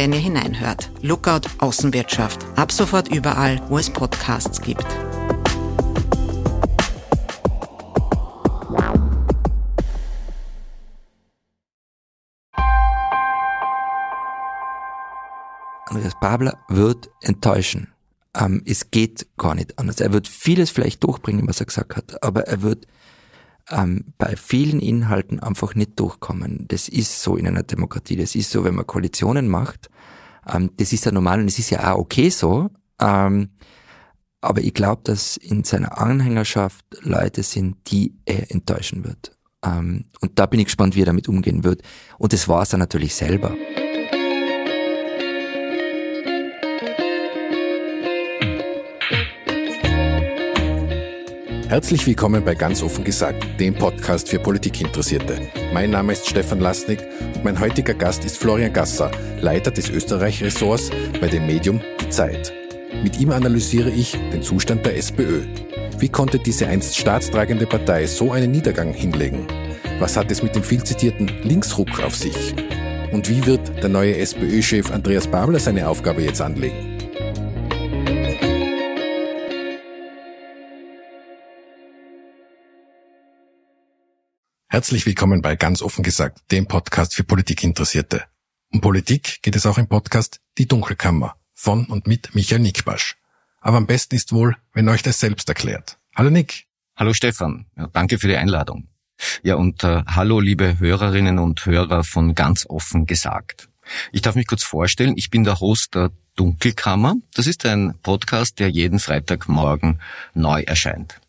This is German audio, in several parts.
wenn ihr hineinhört. Lookout Außenwirtschaft. Ab sofort überall, wo es Podcasts gibt. Andreas Babler wird enttäuschen. Ähm, es geht gar nicht anders. Er wird vieles vielleicht durchbringen, was er gesagt hat, aber er wird ähm, bei vielen Inhalten einfach nicht durchkommen. Das ist so in einer Demokratie. Das ist so, wenn man Koalitionen macht. Ähm, das ist ja normal und es ist ja auch okay so. Ähm, aber ich glaube, dass in seiner Anhängerschaft Leute sind, die er enttäuschen wird. Ähm, und da bin ich gespannt, wie er damit umgehen wird. Und das war es dann natürlich selber. Herzlich willkommen bei Ganz offen gesagt, dem Podcast für Politikinteressierte. Mein Name ist Stefan Lasnik und mein heutiger Gast ist Florian Gasser, Leiter des Österreich-Ressorts bei dem Medium Die Zeit. Mit ihm analysiere ich den Zustand der SPÖ. Wie konnte diese einst staatstragende Partei so einen Niedergang hinlegen? Was hat es mit dem viel zitierten Linksruck auf sich? Und wie wird der neue SPÖ-Chef Andreas Babler seine Aufgabe jetzt anlegen? Herzlich willkommen bei Ganz offen gesagt, dem Podcast für Politikinteressierte. Um Politik geht es auch im Podcast Die Dunkelkammer von und mit Michael Nickbasch. Aber am besten ist wohl, wenn euch das selbst erklärt. Hallo Nick. Hallo Stefan. Ja, danke für die Einladung. Ja, und äh, hallo liebe Hörerinnen und Hörer von Ganz offen gesagt. Ich darf mich kurz vorstellen, ich bin der Host der Dunkelkammer. Das ist ein Podcast, der jeden Freitagmorgen neu erscheint.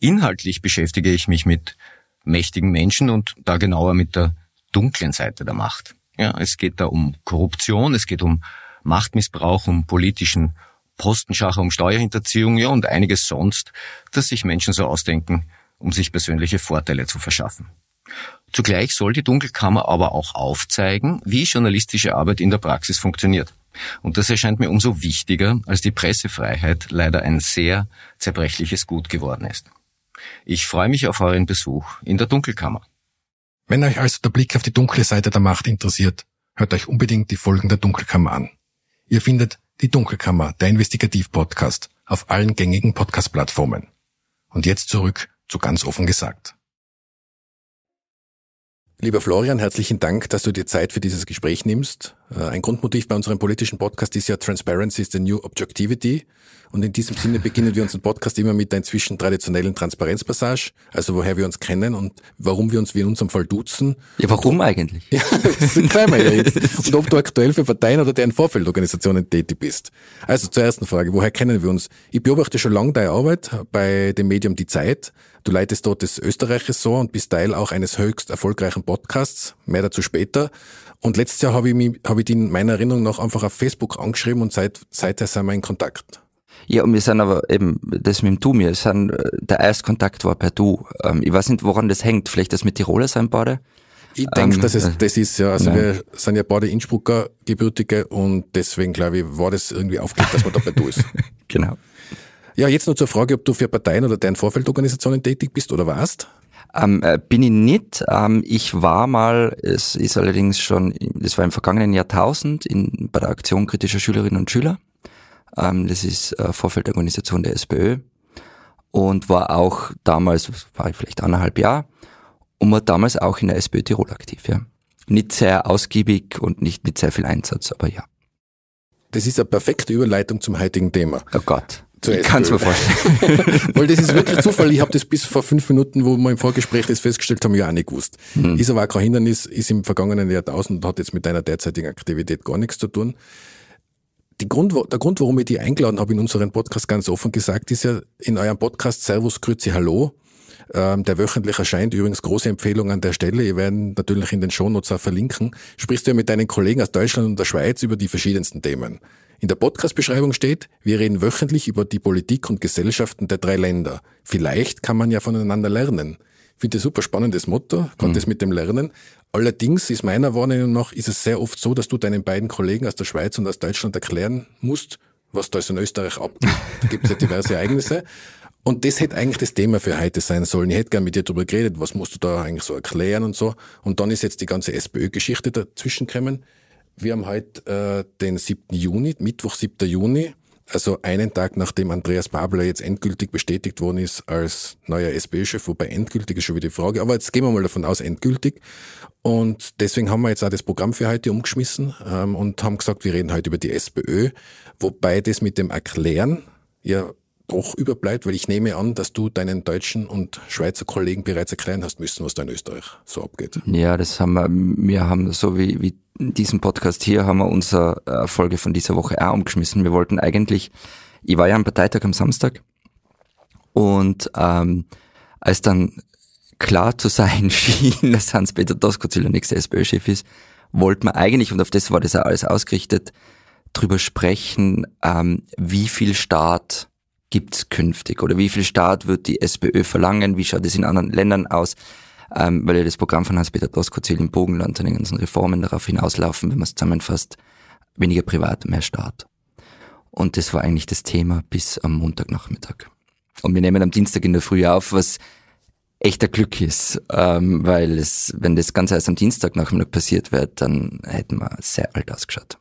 Inhaltlich beschäftige ich mich mit mächtigen Menschen und da genauer mit der dunklen Seite der Macht. Ja, es geht da um Korruption, es geht um Machtmissbrauch, um politischen Postenschacher, um Steuerhinterziehung, ja, und einiges sonst, das sich Menschen so ausdenken, um sich persönliche Vorteile zu verschaffen. Zugleich soll die Dunkelkammer aber auch aufzeigen, wie journalistische Arbeit in der Praxis funktioniert. Und das erscheint mir umso wichtiger, als die Pressefreiheit leider ein sehr zerbrechliches Gut geworden ist. Ich freue mich auf euren Besuch in der Dunkelkammer. Wenn euch also der Blick auf die dunkle Seite der Macht interessiert, hört euch unbedingt die Folgen der Dunkelkammer an. Ihr findet die Dunkelkammer, der Investigativ-Podcast, auf allen gängigen Podcast-Plattformen. Und jetzt zurück zu ganz offen gesagt. Lieber Florian, herzlichen Dank, dass du dir Zeit für dieses Gespräch nimmst. Äh, ein Grundmotiv bei unserem politischen Podcast ist ja Transparency is the new Objectivity. Und in diesem Sinne beginnen wir unseren Podcast immer mit der inzwischen traditionellen Transparenzpassage, also woher wir uns kennen und warum wir uns wie in unserem Fall duzen. Ja, warum eigentlich? Ja, das klären wir ja jetzt. Und ob du aktuell für Parteien oder deren Vorfeldorganisationen tätig bist. Also zur ersten Frage, woher kennen wir uns? Ich beobachte schon lange deine Arbeit bei dem Medium Die Zeit. Du leitest dort das Österreich-Ressort und bist Teil auch eines höchst erfolgreichen Podcasts. Mehr dazu später. Und letztes Jahr habe ich, mich, habe ich dich in meiner Erinnerung noch einfach auf Facebook angeschrieben und seit, seither sind wir in Kontakt. Ja, und wir sind aber eben, das mit dem Du, wir sind, äh, der Erstkontakt war per Du. Ähm, ich weiß nicht, woran das hängt. Vielleicht das mit Tiroler sein beide? Ich denke, ähm, dass es das ist, ja. Also nein. wir sind ja beide Innsbrucker Gebürtige und deswegen, glaube ich, war das irgendwie aufgelegt, dass man da per Du ist. genau. Ja, jetzt noch zur Frage, ob du für Parteien oder deren Vorfeldorganisationen tätig bist oder warst? Ähm, äh, bin ich nicht. Ähm, ich war mal, es ist allerdings schon, das war im vergangenen Jahrtausend in, bei der Aktion kritischer Schülerinnen und Schüler. Ähm, das ist äh, Vorfeldorganisation der SPÖ und war auch damals, war ich vielleicht anderthalb Jahre und war damals auch in der SPÖ Tirol aktiv, ja. Nicht sehr ausgiebig und nicht mit sehr viel Einsatz, aber ja. Das ist eine perfekte Überleitung zum heutigen Thema. Oh Gott. Ich kann es mir vorstellen. Weil das ist wirklich Zufall. Ich habe das bis vor fünf Minuten, wo wir im Vorgespräch das festgestellt haben, ja auch nicht gewusst. Hm. Ist aber auch kein Hindernis, ist im vergangenen Jahrtausend und hat jetzt mit deiner derzeitigen Aktivität gar nichts zu tun. Grund, der Grund, warum ich die eingeladen habe in unseren Podcast ganz offen gesagt, ist ja in eurem Podcast Servus, Grüezi, Hallo, ähm, der wöchentlich erscheint. Übrigens große Empfehlung an der Stelle. Ihr werden natürlich in den Shownotes auch verlinken. Sprichst du ja mit deinen Kollegen aus Deutschland und der Schweiz über die verschiedensten Themen. In der Podcast-Beschreibung steht, wir reden wöchentlich über die Politik und Gesellschaften der drei Länder. Vielleicht kann man ja voneinander lernen. Ich finde das super spannendes Motto, gerade mhm. das mit dem Lernen. Allerdings ist meiner Wahrnehmung nach, ist es sehr oft so, dass du deinen beiden Kollegen aus der Schweiz und aus Deutschland erklären musst, was da in Österreich abgeht. Da gibt es ja diverse Ereignisse. Und das hätte eigentlich das Thema für heute sein sollen. Ich hätte gerne mit dir darüber geredet, was musst du da eigentlich so erklären und so. Und dann ist jetzt die ganze SPÖ-Geschichte dazwischen gekommen. Wir haben heute äh, den 7. Juni, Mittwoch, 7. Juni, also einen Tag nachdem Andreas Babler jetzt endgültig bestätigt worden ist als neuer SPÖ-Chef, wobei endgültig ist schon wieder die Frage, aber jetzt gehen wir mal davon aus, endgültig. Und deswegen haben wir jetzt auch das Programm für heute umgeschmissen ähm, und haben gesagt, wir reden heute über die SPÖ, wobei das mit dem Erklären ja doch überbleibt, weil ich nehme an, dass du deinen deutschen und Schweizer Kollegen bereits erklären hast müssen, was da in Österreich so abgeht. Ja, das haben wir, wir haben so wie, wie diesen Podcast hier, haben wir unsere äh, Folge von dieser Woche auch umgeschmissen. Wir wollten eigentlich, ich war ja am Parteitag am Samstag und ähm, als dann klar zu sein schien, dass Hans-Peter Doskozil der nächste SPÖ-Chef ist, wollten wir eigentlich, und auf das war das auch alles ausgerichtet, drüber sprechen, ähm, wie viel Staat gibt's künftig oder wie viel Staat wird die SPÖ verlangen, wie schaut es in anderen Ländern aus, ähm, weil ja das Programm von Hans-Peter Doskozil im Bogenland und den ganzen Reformen darauf hinauslaufen, wenn man es zusammenfasst, weniger privat, mehr Staat. Und das war eigentlich das Thema bis am Montagnachmittag. Und wir nehmen am Dienstag in der Früh auf, was echter Glück ist, ähm, weil es, wenn das Ganze erst am Dienstagnachmittag passiert wird, dann hätten wir sehr alt ausgeschaut.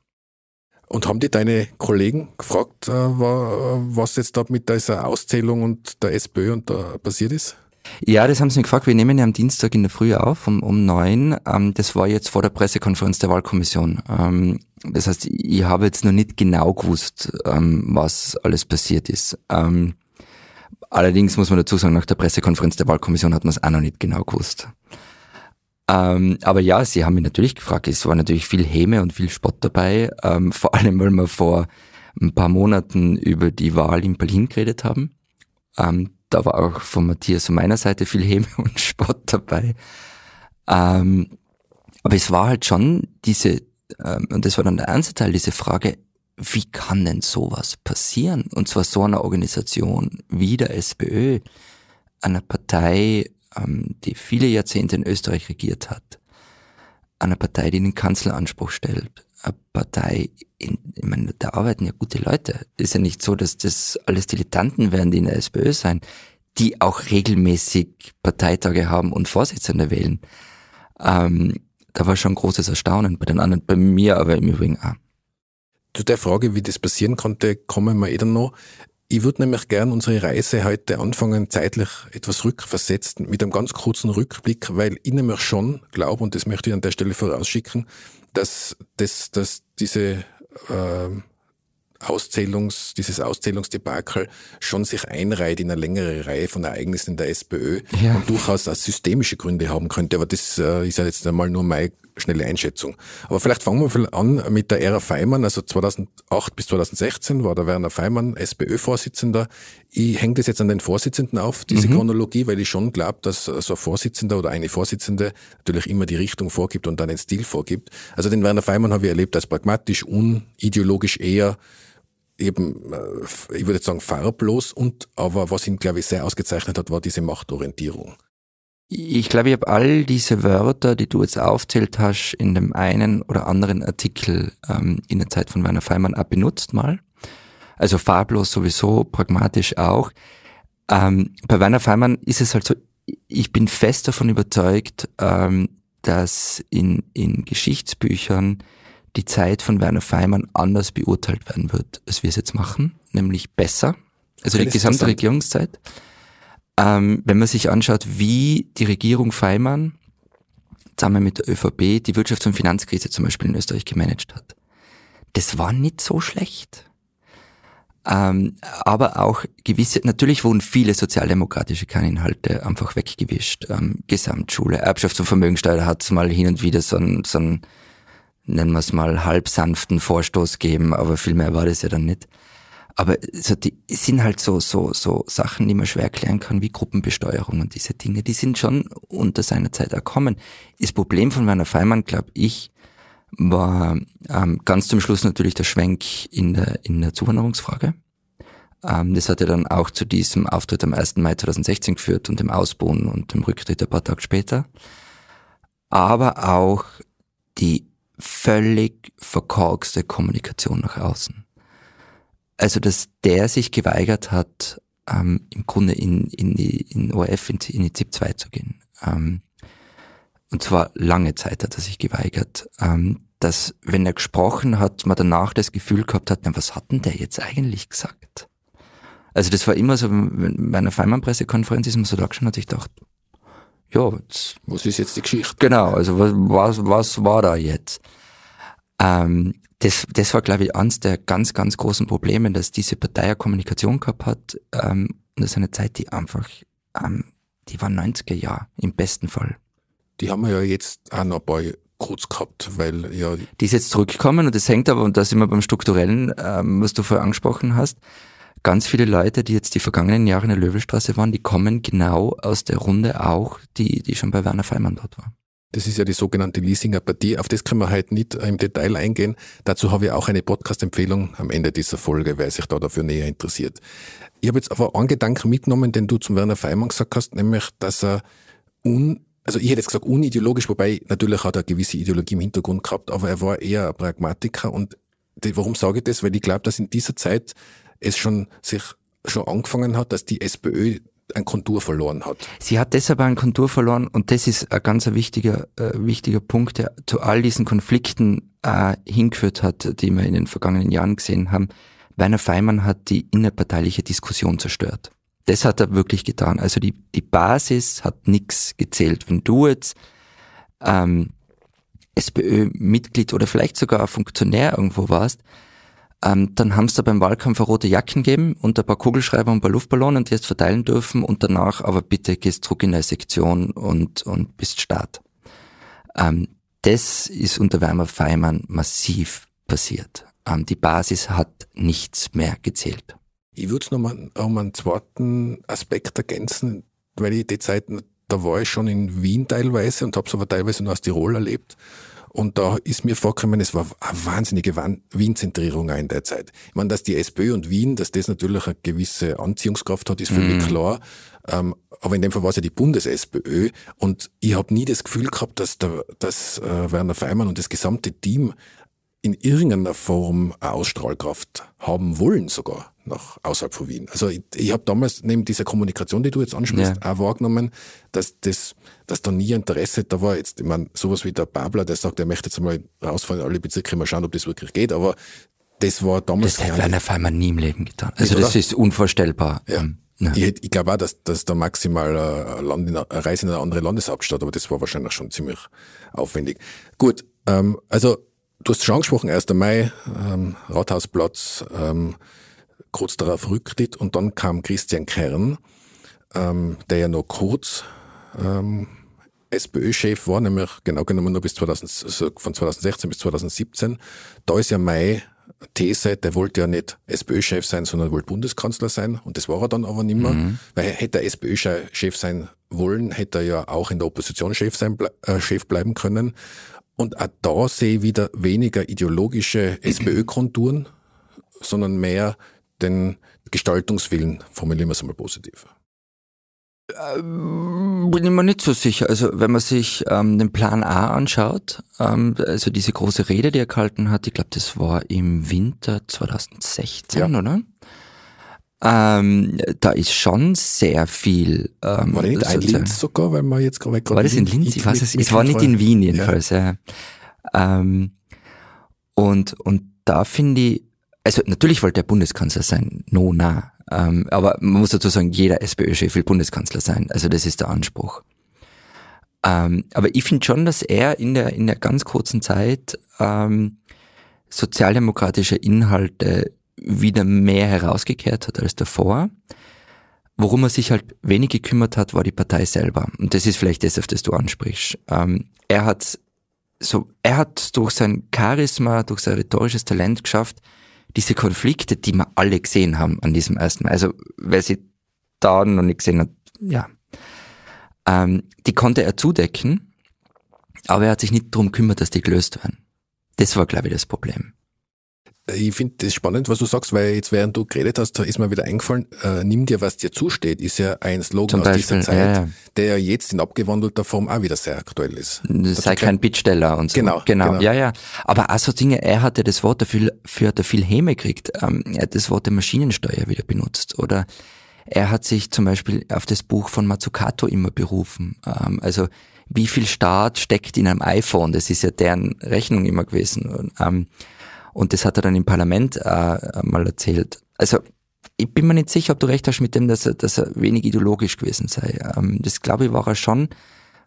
Und haben die deine Kollegen gefragt, äh, was jetzt da mit dieser Auszählung und der SPÖ und da passiert ist? Ja, das haben sie mich gefragt. Wir nehmen ja am Dienstag in der Früh auf, um, um neun. Ähm, das war jetzt vor der Pressekonferenz der Wahlkommission. Ähm, das heißt, ich habe jetzt noch nicht genau gewusst, ähm, was alles passiert ist. Allerdings muss man dazu sagen, nach der Pressekonferenz der Wahlkommission hat man es auch noch nicht genau gewusst. Ähm, aber ja, sie haben mich natürlich gefragt. Es war natürlich viel Häme und viel Spott dabei, ähm, vor allem weil wir vor ein paar Monaten über die Wahl in Berlin geredet haben. Ähm, da war auch von Matthias von meiner Seite viel Häme und Spott dabei. Ähm, aber es war halt schon diese, ähm, und das war dann der ernste Teil, diese Frage, wie kann denn sowas passieren? Und zwar so einer Organisation wie der SPÖ, einer Partei, ähm, die viele Jahrzehnte in Österreich regiert hat, eine Partei, die den Kanzleranspruch stellt, eine Partei, in, ich meine, da arbeiten ja gute Leute. Ist ja nicht so, dass das alles Dilettanten werden, die in der SPÖ sein, die auch regelmäßig Parteitage haben und Vorsitzende wählen. Ähm, da war schon großes Erstaunen bei den anderen, bei mir aber im Übrigen auch. Zu der Frage, wie das passieren konnte, kommen wir eh dann noch. Ich würde nämlich gern unsere Reise heute anfangen, zeitlich etwas rückversetzt, mit einem ganz kurzen Rückblick, weil ich nämlich schon glaube, und das möchte ich an der Stelle vorausschicken, dass, dass, dass diese äh, Auszählungs, dieses Auszählungsdebakel schon sich einreiht in eine längere Reihe von Ereignissen in der SPÖ ja. und durchaus auch systemische Gründe haben könnte. Aber das äh, ist ja jetzt einmal nur meine schnelle Einschätzung. Aber vielleicht fangen wir an mit der Ära Feimann. Also 2008 bis 2016 war der Werner Feimann SPÖ-Vorsitzender. Ich hänge das jetzt an den Vorsitzenden auf, diese mhm. Chronologie, weil ich schon glaube, dass so ein Vorsitzender oder eine Vorsitzende natürlich immer die Richtung vorgibt und dann den Stil vorgibt. Also den Werner Feimann habe ich erlebt als pragmatisch, unideologisch eher eben, äh, ich würde sagen, farblos und aber was ihn, glaube ich, sehr ausgezeichnet hat, war diese Machtorientierung. Ich glaube, ich habe all diese Wörter, die du jetzt aufzählt hast, in dem einen oder anderen Artikel ähm, in der Zeit von Werner Feimann auch benutzt mal. Also farblos sowieso, pragmatisch auch. Ähm, bei Werner Feimann ist es halt so, ich bin fest davon überzeugt, ähm, dass in, in Geschichtsbüchern die Zeit von Werner Feimann anders beurteilt werden wird, als wir es jetzt machen, nämlich besser. Also die gesamte Regierungszeit. Ähm, wenn man sich anschaut, wie die Regierung Feimann zusammen mit der ÖVP die Wirtschafts- und Finanzkrise zum Beispiel in Österreich gemanagt hat. Das war nicht so schlecht. Ähm, aber auch gewisse, natürlich wurden viele sozialdemokratische Kerninhalte einfach weggewischt. Ähm, Gesamtschule, Erbschafts- und Vermögensteuer hat es mal hin und wieder so ein, so ein nennen wir es mal, halb sanften Vorstoß geben, aber viel mehr war das ja dann nicht. Aber so die sind halt so, so, so Sachen, die man schwer erklären kann, wie Gruppenbesteuerung und diese Dinge, die sind schon unter seiner Zeit erkommen. Das Problem von Werner Feimann, glaube ich, war ähm, ganz zum Schluss natürlich der Schwenk in der, in der Zuwanderungsfrage. Ähm, das hat ja dann auch zu diesem Auftritt am 1. Mai 2016 geführt und dem Ausbohnen und dem Rücktritt ein paar Tage später. Aber auch die völlig verkorkste Kommunikation nach außen. Also, dass der sich geweigert hat, ähm, im Grunde in, in die in ORF, in, in die ZIP 2 zu gehen. Ähm, und zwar lange Zeit hat er sich geweigert. Ähm, dass, wenn er gesprochen hat, man danach das Gefühl gehabt hat, na, was hat denn der jetzt eigentlich gesagt? Also das war immer so, bei einer Feimann-Pressekonferenz ist man so da schon hat, ich gedacht, ja, was ist jetzt die Geschichte? Genau, also was, was, was war da jetzt? Ähm, das, das war, glaube ich, eines der ganz, ganz großen Probleme, dass diese Partei eine Kommunikation gehabt hat. Ähm, und das ist eine Zeit, die einfach, ähm, die war 90er Jahre im besten Fall. Die haben wir ja jetzt auch noch ein paar kurz gehabt, weil ja. Die ist jetzt zurückgekommen und das hängt aber, und da sind wir beim Strukturellen, ähm, was du vorher angesprochen hast, ganz viele Leute, die jetzt die vergangenen Jahre in der Löwelstraße waren, die kommen genau aus der Runde auch, die, die schon bei Werner Feimann dort war. Das ist ja die sogenannte Leasinger Partie. Auf das können wir heute nicht im Detail eingehen. Dazu habe ich auch eine Podcast-Empfehlung am Ende dieser Folge, wer sich da dafür näher interessiert. Ich habe jetzt aber einen Gedanken mitgenommen, den du zum Werner Feimann gesagt hast, nämlich, dass er un, also ich hätte jetzt gesagt unideologisch, wobei natürlich hat er eine gewisse Ideologie im Hintergrund gehabt, aber er war eher ein Pragmatiker und warum sage ich das? Weil ich glaube, dass in dieser Zeit es schon sich schon angefangen hat, dass die SPÖ ein Kontur verloren hat. Sie hat deshalb einen Kontur verloren und das ist ein ganz wichtiger, äh, wichtiger Punkt, der zu all diesen Konflikten äh, hingeführt hat, die wir in den vergangenen Jahren gesehen haben. Werner Feimann hat die innerparteiliche Diskussion zerstört. Das hat er wirklich getan. Also die, die Basis hat nichts gezählt. Wenn du jetzt ähm, SPÖ-Mitglied oder vielleicht sogar Funktionär irgendwo warst, ähm, dann haben sie da beim Wahlkampf rote Jacken gegeben und ein paar Kugelschreiber und ein paar Luftballonen, die jetzt verteilen dürfen und danach aber bitte gehst zurück in eine Sektion und, und bist Start. Ähm, das ist unter Weimar Feimann massiv passiert. Ähm, die Basis hat nichts mehr gezählt. Ich würde es nochmal um einen zweiten Aspekt ergänzen, weil ich die Zeit, da war ich schon in Wien teilweise und habe es aber teilweise nur aus Tirol erlebt. Und da ist mir vorgekommen, es war eine wahnsinnige Wien-Zentrierung in der Zeit. Ich meine, dass die SPÖ und Wien, dass das natürlich eine gewisse Anziehungskraft hat, ist völlig mhm. klar. Ähm, aber in dem Fall war es ja die Bundes-SPÖ. Und ich habe nie das Gefühl gehabt, dass, der, dass äh, Werner Feimann und das gesamte Team in irgendeiner Form eine Ausstrahlkraft haben wollen sogar nach außerhalb von Wien. Also ich, ich habe damals neben dieser Kommunikation, die du jetzt ansprichst, ja. auch wahrgenommen, dass das, dass da nie Interesse da war. Jetzt, ich meine, sowas wie der Babler, der sagt, er möchte jetzt mal rausfahren in alle Bezirke, mal schauen, ob das wirklich geht, aber das war damals. Das hätte Werner Feimer nie im Leben getan. Also das ist unvorstellbar. Ja. Ähm, ja. Ich, ich glaube auch, dass, dass da maximal eine Reise in eine andere Landeshauptstadt, aber das war wahrscheinlich schon ziemlich aufwendig. Gut, ähm, also Du hast schon angesprochen, 1. Mai, ähm, Rathausplatz, ähm, kurz darauf Rücktritt und dann kam Christian Kern, ähm, der ja noch kurz ähm, SPÖ-Chef war, nämlich genau genommen nur bis 2000, also von 2016 bis 2017. Da ist ja Mai These, der wollte ja nicht SPÖ-Chef sein, sondern wollte Bundeskanzler sein. Und das war er dann aber nicht mehr. Mhm. Weil hätte er SPÖ-Chef sein wollen, hätte er ja auch in der Opposition Chef, sein, äh, Chef bleiben können. Und auch da sehe ich wieder weniger ideologische SPÖ-Konturen, sondern mehr den Gestaltungswillen, formulieren wir es einmal positiv. Ähm, bin ich mir nicht so sicher. Also wenn man sich ähm, den Plan A anschaut, ähm, also diese große Rede, die er gehalten hat, ich glaube, das war im Winter 2016, ja. oder? Ähm, da ist schon sehr viel. Ähm, war das nicht ein Linz sogar, weil man jetzt gerade War das in Linz? Ich weiß es. Es war nicht in Wien jedenfalls. Ja. ja. Ähm, und und da finde ich, also natürlich wollte er Bundeskanzler sein, no na. Ähm, aber man muss dazu sagen, jeder SPÖ-Chef will Bundeskanzler sein. Also das ist der Anspruch. Ähm, aber ich finde schon, dass er in der in der ganz kurzen Zeit ähm, sozialdemokratische Inhalte wieder mehr herausgekehrt hat als davor. Worum er sich halt wenig gekümmert hat, war die Partei selber. Und das ist vielleicht das, auf das du ansprichst. Ähm, er hat so, er hat durch sein Charisma, durch sein rhetorisches Talent geschafft, diese Konflikte, die wir alle gesehen haben an diesem ersten Mal, also wer sie da noch nicht gesehen hat, ja, ähm, die konnte er zudecken, aber er hat sich nicht darum gekümmert, dass die gelöst werden. Das war, glaube ich, das Problem. Ich finde das spannend, was du sagst, weil jetzt während du geredet hast, da ist mir wieder eingefallen, äh, nimm dir, was dir zusteht, ist ja ein Slogan Zum aus Beispiel, dieser Zeit, ja, der ja jetzt in abgewandelter Form auch wieder sehr aktuell ist. Sei kein Bittsteller und so. Genau, genau. genau. Ja, ja. Aber auch so Dinge, er hatte das Wort dafür, für hat er viel Häme gekriegt. Ähm, er hat das Wort der Maschinensteuer wieder benutzt. Oder er hat sich zum Beispiel auf das Buch von Mazzucato immer berufen. Ähm, also, wie viel Staat steckt in einem iPhone? Das ist ja deren Rechnung immer gewesen. Und, ähm, und das hat er dann im Parlament äh, mal erzählt. Also ich bin mir nicht sicher, ob du recht hast mit dem, dass er, dass er wenig ideologisch gewesen sei. Ähm, das glaube ich war er schon.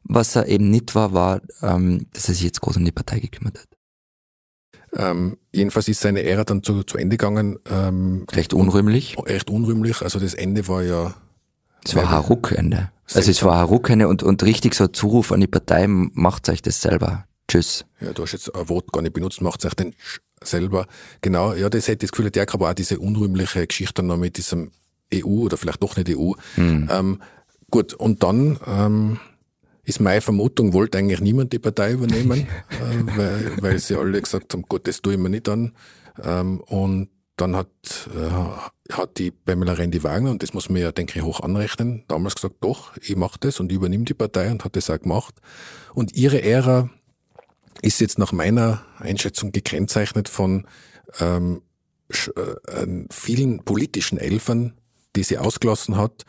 Was er eben nicht war, war, ähm, dass er sich jetzt groß um die Partei gekümmert hat. Ähm, jedenfalls ist seine Ära dann zu, zu Ende gegangen, ähm, Recht unrühmlich. recht unrühmlich. Also das Ende war ja Es war ein Ruckende. Also es war ein Ruckende und, und richtig so ein Zuruf an die Partei, macht euch das selber. Tschüss. Ja, du hast jetzt ein Wort gar nicht benutzt, macht sich den Sch selber. Genau, ja, das hätte ich das Gefühl, der aber auch diese unrühmliche Geschichte noch mit diesem EU oder vielleicht doch nicht EU. Ähm, gut, und dann ähm, ist meine Vermutung, wollte eigentlich niemand die Partei übernehmen, äh, weil, weil sie alle gesagt haben, Gott, das tue ich mir nicht an. Ähm, und dann hat, äh, hat die Pamela Rendi-Wagner, und das muss man ja, denke ich, hoch anrechnen, damals gesagt, doch, ich mache das und ich übernehme die Partei und hat das auch gemacht. Und ihre Ära ist jetzt nach meiner Einschätzung gekennzeichnet von ähm, äh, vielen politischen Elfern, die sie ausgelassen hat,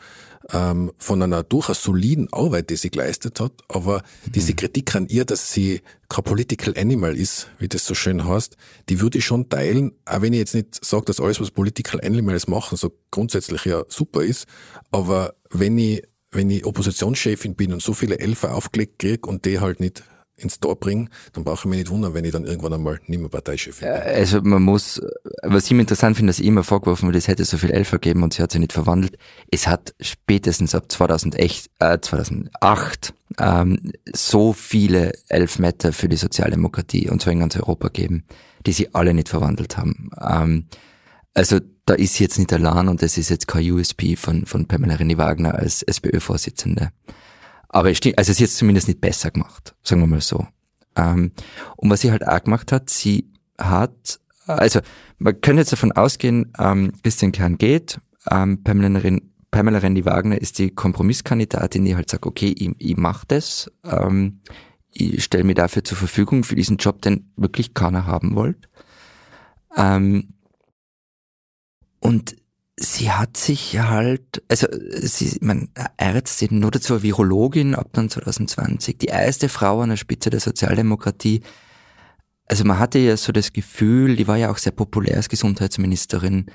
ähm, von einer durchaus soliden Arbeit, die sie geleistet hat, aber diese Kritik an ihr, dass sie kein Political Animal ist, wie das so schön heißt, die würde ich schon teilen, auch wenn ich jetzt nicht sage, dass alles, was Political Animals machen, so grundsätzlich ja super ist, aber wenn ich, wenn ich Oppositionschefin bin und so viele Elfer aufgelegt kriege und die halt nicht ins Tor bringe, dann brauche ich mich nicht wundern, wenn ich dann irgendwann einmal nicht mehr Parteichefin bin. Also man muss, was ich mir interessant finde, dass ich immer vorgeworfen wird, es hätte so viel Elfer gegeben und sie hat sich nicht verwandelt. Es hat spätestens ab 2008, äh, 2008 ähm, so viele Elfmeter für die Sozialdemokratie und so in ganz Europa gegeben, die sie alle nicht verwandelt haben. Ähm, also da ist jetzt nicht allein und das ist jetzt kein USP von, von Pamela René-Wagner als SPÖ-Vorsitzende. Aber es stimmt, also sie hat es zumindest nicht besser gemacht, sagen wir mal so. Ähm, und was sie halt auch gemacht hat, sie hat, also man kann jetzt davon ausgehen, ähm, Christian Kern geht, ähm, Pamela, Ren- Pamela Rendi-Wagner ist die Kompromisskandidatin, die halt sagt, okay, ich, ich mache das, ähm, ich stelle mir dafür zur Verfügung für diesen Job, den wirklich keiner haben wollte. Ähm, und sie hat sich halt, also sie, man, Ärztin oder zur Virologin ab dann 2020, die erste Frau an der Spitze der Sozialdemokratie. Also man hatte ja so das Gefühl, die war ja auch sehr populär als Gesundheitsministerin,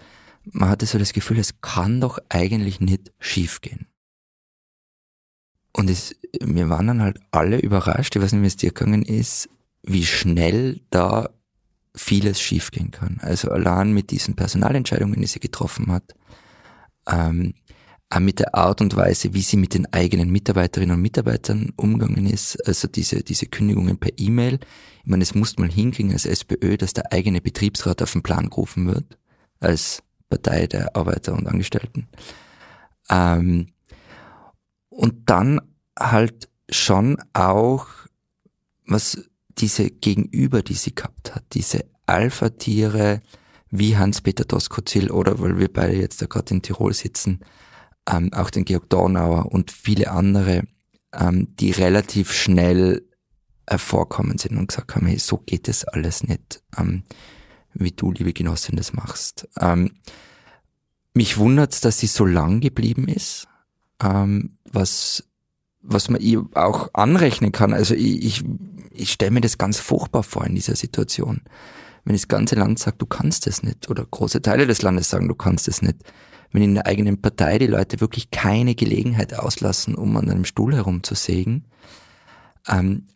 man hatte so das Gefühl, es kann doch eigentlich nicht schiefgehen. Und es, wir waren dann halt alle überrascht, ich weiß nicht, wie es dir gegangen ist, wie schnell da vieles schiefgehen kann. Also allein mit diesen Personalentscheidungen, die sie getroffen hat, ähm, auch mit der Art und Weise, wie sie mit den eigenen Mitarbeiterinnen und Mitarbeitern umgegangen ist, also diese, diese Kündigungen per E-Mail. Ich meine, es muss mal hinkriegen als SPÖ, dass der eigene Betriebsrat auf den Plan gerufen wird, als Partei der Arbeiter und Angestellten. Ähm, und dann halt schon auch, was diese Gegenüber, die sie gehabt hat, diese Alpha-Tiere wie Hans-Peter Doskozil oder weil wir beide jetzt da gerade in Tirol sitzen, ähm, auch den Georg Dornauer und viele andere, ähm, die relativ schnell hervorkommen sind und gesagt haben, hey, so geht es alles nicht, ähm, wie du, liebe Genossin, das machst. Ähm, mich wundert's, dass sie so lang geblieben ist, ähm, was was man ihr auch anrechnen kann. Also ich, ich, ich stelle mir das ganz furchtbar vor in dieser Situation. Wenn das ganze Land sagt, du kannst es nicht, oder große Teile des Landes sagen, du kannst es nicht. Wenn in der eigenen Partei die Leute wirklich keine Gelegenheit auslassen, um an einem Stuhl herumzusägen. Ähm,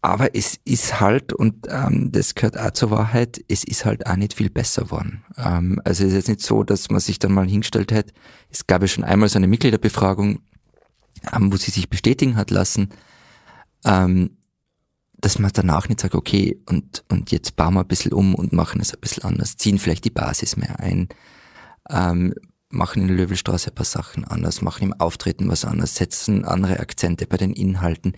aber es ist halt, und ähm, das gehört auch zur Wahrheit, es ist halt auch nicht viel besser worden. Ähm, also es ist jetzt nicht so, dass man sich dann mal hingestellt hat. Es gab ja schon einmal so eine Mitgliederbefragung, ähm, wo sie sich bestätigen hat lassen. Ähm, dass man danach nicht sagt, okay, und, und jetzt bauen wir ein bisschen um und machen es ein bisschen anders, ziehen vielleicht die Basis mehr ein, ähm, machen in der Löwelstraße ein paar Sachen anders, machen im Auftreten was anders, setzen andere Akzente bei den Inhalten.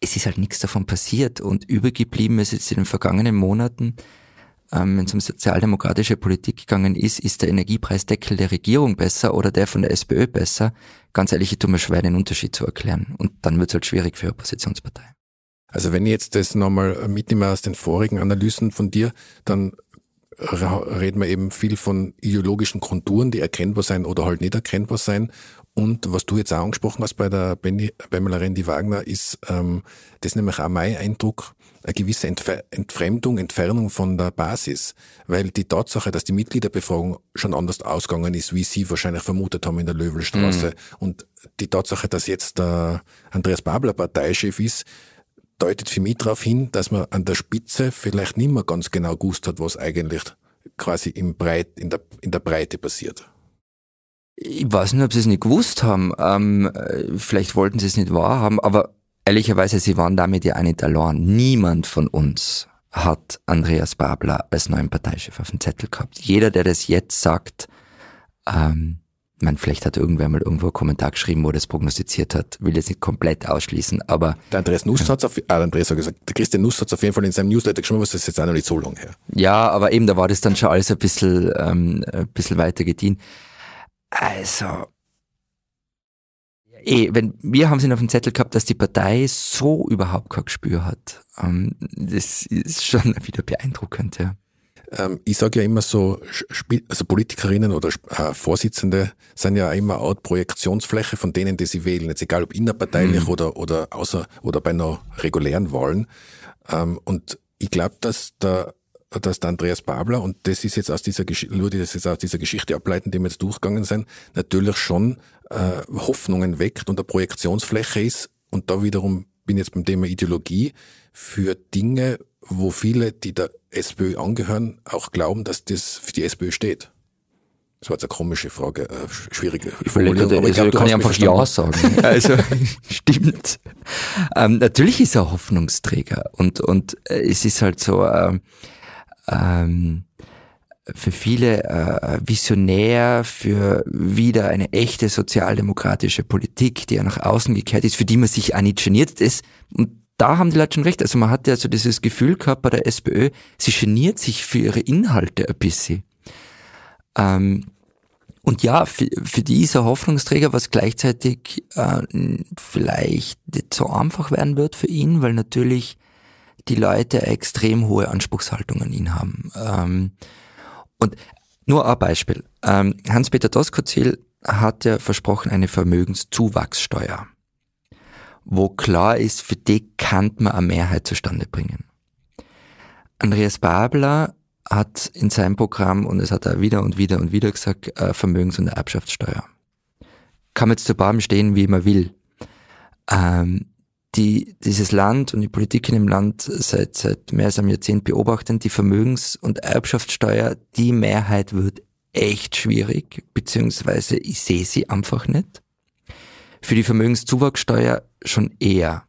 Es ist halt nichts davon passiert und übergeblieben ist jetzt in den vergangenen Monaten, ähm, wenn es um sozialdemokratische Politik gegangen ist, ist der Energiepreisdeckel der Regierung besser oder der von der SPÖ besser? Ganz ehrlich, ich tue mir schwer, den Unterschied zu erklären. Und dann wird es halt schwierig für Oppositionsparteien. Also wenn ich jetzt das nochmal mitnehme aus den vorigen Analysen von dir, dann reden wir eben viel von ideologischen Konturen, die erkennbar sein oder halt nicht erkennbar sein. Und was du jetzt auch angesprochen hast bei der Benny, Pamela Rendi Wagner, ist, ähm, das ist nämlich auch mein Eindruck, eine gewisse Entfer Entfremdung, Entfernung von der Basis. Weil die Tatsache, dass die Mitgliederbefragung schon anders ausgegangen ist, wie Sie wahrscheinlich vermutet haben in der Löwelstraße, mhm. und die Tatsache, dass jetzt der Andreas Babler Parteichef ist, deutet für mich darauf hin, dass man an der Spitze vielleicht nicht mehr ganz genau gewusst hat, was eigentlich quasi im Breit, in, der, in der Breite passiert. Ich weiß nicht, ob sie es nicht gewusst haben. Ähm, vielleicht wollten sie es nicht wahrhaben, aber ehrlicherweise, sie waren damit ja auch nicht allein. Niemand von uns hat Andreas Babler als neuen Parteichef auf dem Zettel gehabt. Jeder, der das jetzt sagt, ähm, man, vielleicht hat irgendwer mal irgendwo einen Kommentar geschrieben, wo das prognostiziert hat, will jetzt nicht komplett ausschließen, aber. Der Andreas Nuss hat's auf, ah, Andreas hat gesagt, der Christian Nuss hat's auf jeden Fall in seinem Newsletter geschrieben, was das ist jetzt auch noch nicht so lange her. Ja, aber eben, da war das dann schon alles ein bisschen, ähm, ein bisschen weiter gedient. Also, eh, wenn, wir haben es auf dem Zettel gehabt, dass die Partei so überhaupt kein Gespür hat. Ähm, das ist schon wieder beeindruckend, ja. Ähm, ich sage ja immer so, also Politikerinnen oder äh, Vorsitzende sind ja immer Art Projektionsfläche von denen, die sie wählen, jetzt egal ob innerparteilich mhm. oder, oder außer oder bei einer regulären Wahlen. Ähm, und ich glaube, dass der dass der Andreas Babler, und das ist jetzt aus dieser Geschichte, würde das jetzt aus dieser Geschichte ableiten, die wir jetzt durchgegangen sind, natürlich schon äh, Hoffnungen weckt und eine Projektionsfläche ist. Und da wiederum bin ich jetzt beim Thema Ideologie für Dinge, wo viele, die der SPÖ angehören, auch glauben, dass das für die SPÖ steht. Das war jetzt eine komische Frage, äh, schwierige Formulierung. Aber ich also glaub, kann ich einfach Ja sagen. also stimmt. Ähm, natürlich ist er Hoffnungsträger und und äh, es ist halt so ähm, ähm, für viele äh, visionär für wieder eine echte sozialdemokratische Politik, die ja nach außen gekehrt ist, für die man sich auch nicht geniert. Das, und da haben die Leute schon recht. Also man hat ja so dieses Gefühl gehabt bei der SPÖ, sie geniert sich für ihre Inhalte ein bisschen. Ähm, und ja, für, für dieser Hoffnungsträger, was gleichzeitig äh, vielleicht nicht so einfach werden wird für ihn, weil natürlich die Leute extrem hohe Anspruchshaltung an ihn haben. Ähm, und nur ein Beispiel. Ähm, Hans-Peter Doskozil hat ja versprochen eine Vermögenszuwachssteuer wo klar ist, für die kann man eine Mehrheit zustande bringen. Andreas Babler hat in seinem Programm, und es hat er wieder und wieder und wieder gesagt, äh, Vermögens- und Erbschaftssteuer. Kann man jetzt zu Baum stehen, wie man will. Ähm, die, dieses Land und die Politik in dem Land seit, seit mehr als einem Jahrzehnt beobachten, die Vermögens- und Erbschaftssteuer, die Mehrheit wird echt schwierig, beziehungsweise ich sehe sie einfach nicht. Für die Vermögenszuwachssteuer schon eher.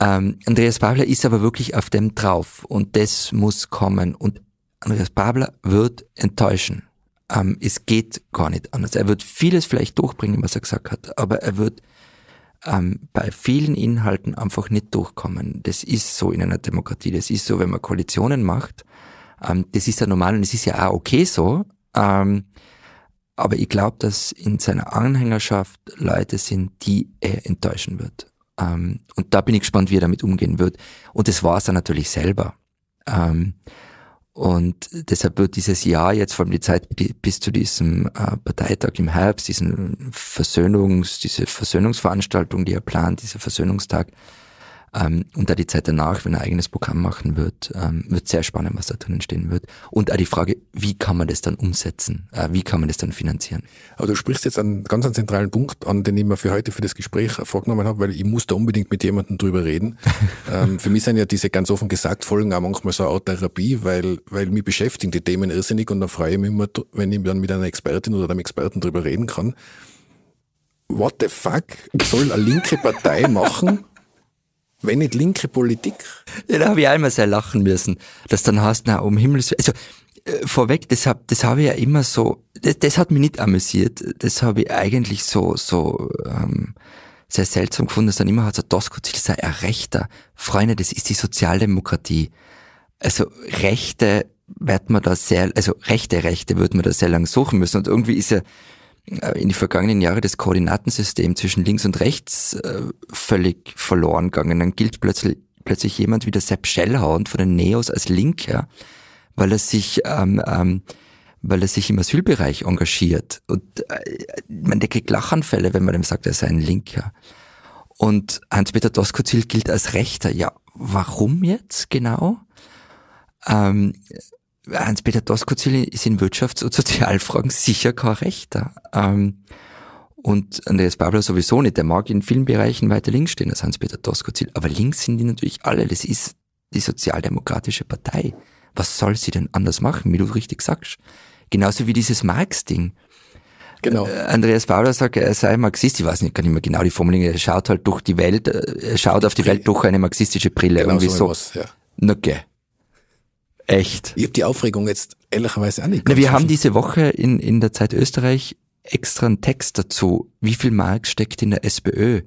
Ähm, Andreas Babler ist aber wirklich auf dem drauf und das muss kommen und Andreas Babler wird enttäuschen. Ähm, es geht gar nicht anders. Er wird vieles vielleicht durchbringen, was er gesagt hat, aber er wird ähm, bei vielen Inhalten einfach nicht durchkommen. Das ist so in einer Demokratie. Das ist so, wenn man Koalitionen macht. Ähm, das ist ja normal und es ist ja auch okay so. Ähm, aber ich glaube, dass in seiner Anhängerschaft Leute sind, die er enttäuschen wird. Ähm, und da bin ich gespannt, wie er damit umgehen wird. Und das war es dann natürlich selber. Und deshalb wird dieses Jahr jetzt, vor allem die Zeit bis zu diesem äh, Parteitag im Herbst, diesen Versöhnungs, diese Versöhnungsveranstaltung, die er plant, dieser Versöhnungstag, ähm, und da die Zeit danach, wenn er ein eigenes Programm machen wird, ähm, wird sehr spannend, was da drinnen stehen wird. Und auch die Frage, wie kann man das dann umsetzen? Äh, wie kann man das dann finanzieren? Aber du sprichst jetzt einen ganz einen zentralen Punkt an, den ich mir für heute für das Gespräch vorgenommen habe, weil ich muss da unbedingt mit jemandem drüber reden. ähm, für mich sind ja diese ganz offen gesagt Folgen auch manchmal so eine Art Therapie, weil, weil mich beschäftigen die Themen irrsinnig und dann freue ich mich immer, wenn ich dann mit einer Expertin oder einem Experten drüber reden kann. What the fuck soll eine linke Partei machen? Wenn nicht linke Politik? Ja, da habe ich einmal sehr lachen müssen, dass dann heißt, na, um Himmels also äh, vorweg, das habe das hab ich ja immer so, das, das hat mich nicht amüsiert, das habe ich eigentlich so, so ähm, sehr seltsam gefunden, dass dann immer hat so Doskozil sei ein Rechter. Freunde, das ist die Sozialdemokratie. Also Rechte wird man da sehr, also rechte Rechte wird man da sehr lang suchen müssen und irgendwie ist ja in die vergangenen Jahre das Koordinatensystem zwischen links und rechts äh, völlig verloren gegangen. Dann gilt plötzlich, plötzlich jemand wie der Sepp Schellhauend von den Neos als Linker, weil er sich, ähm, ähm, weil er sich im Asylbereich engagiert. Und äh, man der kriegt Lachanfälle, wenn man dem sagt, er sei ein Linker. Und Hans-Peter Doskozil gilt als Rechter. Ja, warum jetzt genau? Ähm, Hans-Peter Doskozil ist in Wirtschafts- und Sozialfragen sicher kein Rechter. Ähm, und Andreas Babler sowieso nicht. Der mag in vielen Bereichen weiter links stehen als Hans-Peter Doskozil. Aber links sind die natürlich alle. Das ist die Sozialdemokratische Partei. Was soll sie denn anders machen, wie du richtig sagst? Genauso wie dieses Marx-Ding. Genau. Äh, Andreas Babler sagt, er sei Marxist. Ich weiß nicht, kann ich mehr genau die Formulierung. Er schaut halt durch die Welt, äh, er schaut auf die Welt durch eine marxistische Brille. Genau irgendwie so was, ja. Geh. Echt. Ich habe die Aufregung jetzt ehrlicherweise auch nicht. Na, wir haben diese Woche in, in der Zeit Österreich extra einen Text dazu. Wie viel Marx steckt in der SPÖ?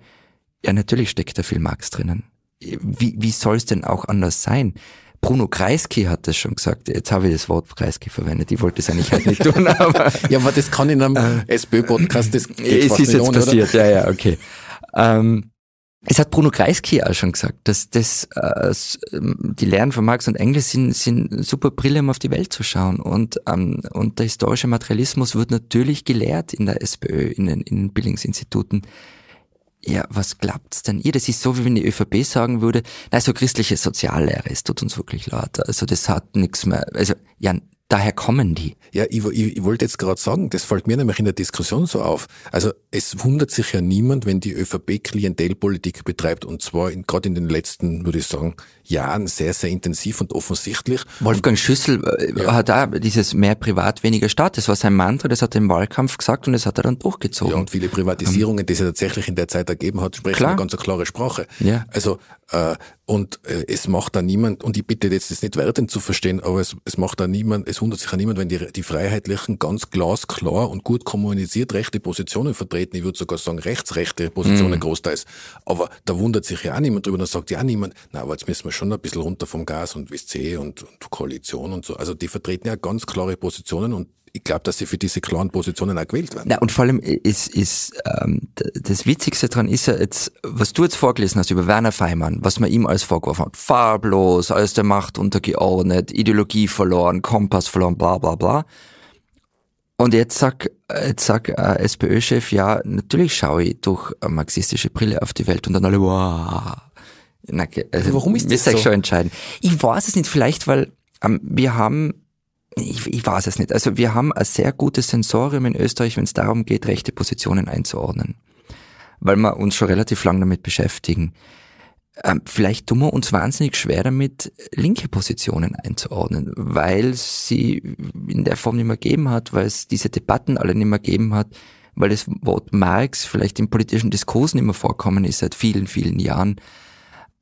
Ja, natürlich steckt da viel Marx drinnen. Wie, wie soll es denn auch anders sein? Bruno Kreisky hat das schon gesagt. Jetzt habe ich das Wort Kreisky verwendet. Ich wollte es eigentlich halt nicht tun, aber Ja, aber das kann in einem SPÖ-Podcast, das geht es ist jetzt ohne, passiert. Ja, ja, okay. Ähm, es hat Bruno Kreisky auch schon gesagt, dass das, äh, ähm, die Lehren von Marx und Engels sind, sind super Brille, um auf die Welt zu schauen. Und, ähm, und der historische Materialismus wird natürlich gelehrt in der SPÖ, in den, in den Bildungsinstituten. Ja, was glaubt's denn ihr? Das ist so, wie wenn die ÖVP sagen würde, na, so christliche Soziallehre, es tut uns wirklich leid. Also das hat nichts mehr, also ja, daher kommen die. Ja, ich, ich, ich wollte jetzt gerade sagen, das fällt mir nämlich in der Diskussion so auf. Also es wundert sich ja niemand, wenn die ÖVP Klientelpolitik betreibt und zwar gerade in den letzten, würde ich sagen, Jahren sehr, sehr intensiv und offensichtlich. Wolfgang Schüssel äh, hat auch dieses mehr Privat, weniger Staat. Das war sein Mantra, das hat er im Wahlkampf gesagt und das hat er dann durchgezogen. Ja, und viele Privatisierungen, die es ja tatsächlich in der Zeit ergeben hat, sprechen Klar. eine ganz klare Sprache. Ja. Also, äh, und äh, es macht da niemand, und ich bitte jetzt das nicht wertend zu verstehen, aber es, es macht da niemand, es wundert sich ja niemand, wenn die, die Freiheitlichen ganz glasklar und gut kommuniziert rechte Positionen vertreten. Ich würde sogar sagen, rechtsrechte Positionen Mhm. großteils. Aber da wundert sich ja auch niemand drüber, da sagt ja auch niemand, na, aber jetzt müssen wir schon ein bisschen runter vom Gas und WC und, und Koalition und so. Also die vertreten ja ganz klare Positionen und ich glaube, dass sie für diese klaren Positionen auch gewählt werden. Na, und vor allem ist, ist ähm, das Witzigste dran ist ja jetzt, was du jetzt vorgelesen hast über Werner Feimann, was man ihm alles vorgeworfen hat. Farblos, alles der Macht untergeordnet, Ideologie verloren, Kompass verloren, bla bla bla. Und jetzt sag, jetzt sag äh, SPÖ-Chef, ja, natürlich schaue ich durch marxistische Brille auf die Welt und dann alle, wow. Na, okay, also, warum ist das so? schon entscheiden. Ich weiß es nicht, vielleicht, weil ähm, wir haben ich, ich weiß es nicht. Also wir haben ein sehr gutes Sensorium in Österreich, wenn es darum geht, rechte Positionen einzuordnen. Weil wir uns schon relativ lang damit beschäftigen. Ähm, vielleicht tun wir uns wahnsinnig schwer damit, linke Positionen einzuordnen, weil sie in der Form nicht mehr gegeben hat, weil es diese Debatten alle nicht mehr gegeben hat, weil das Wort Marx vielleicht im politischen Diskurs nicht mehr vorkommen ist seit vielen, vielen Jahren.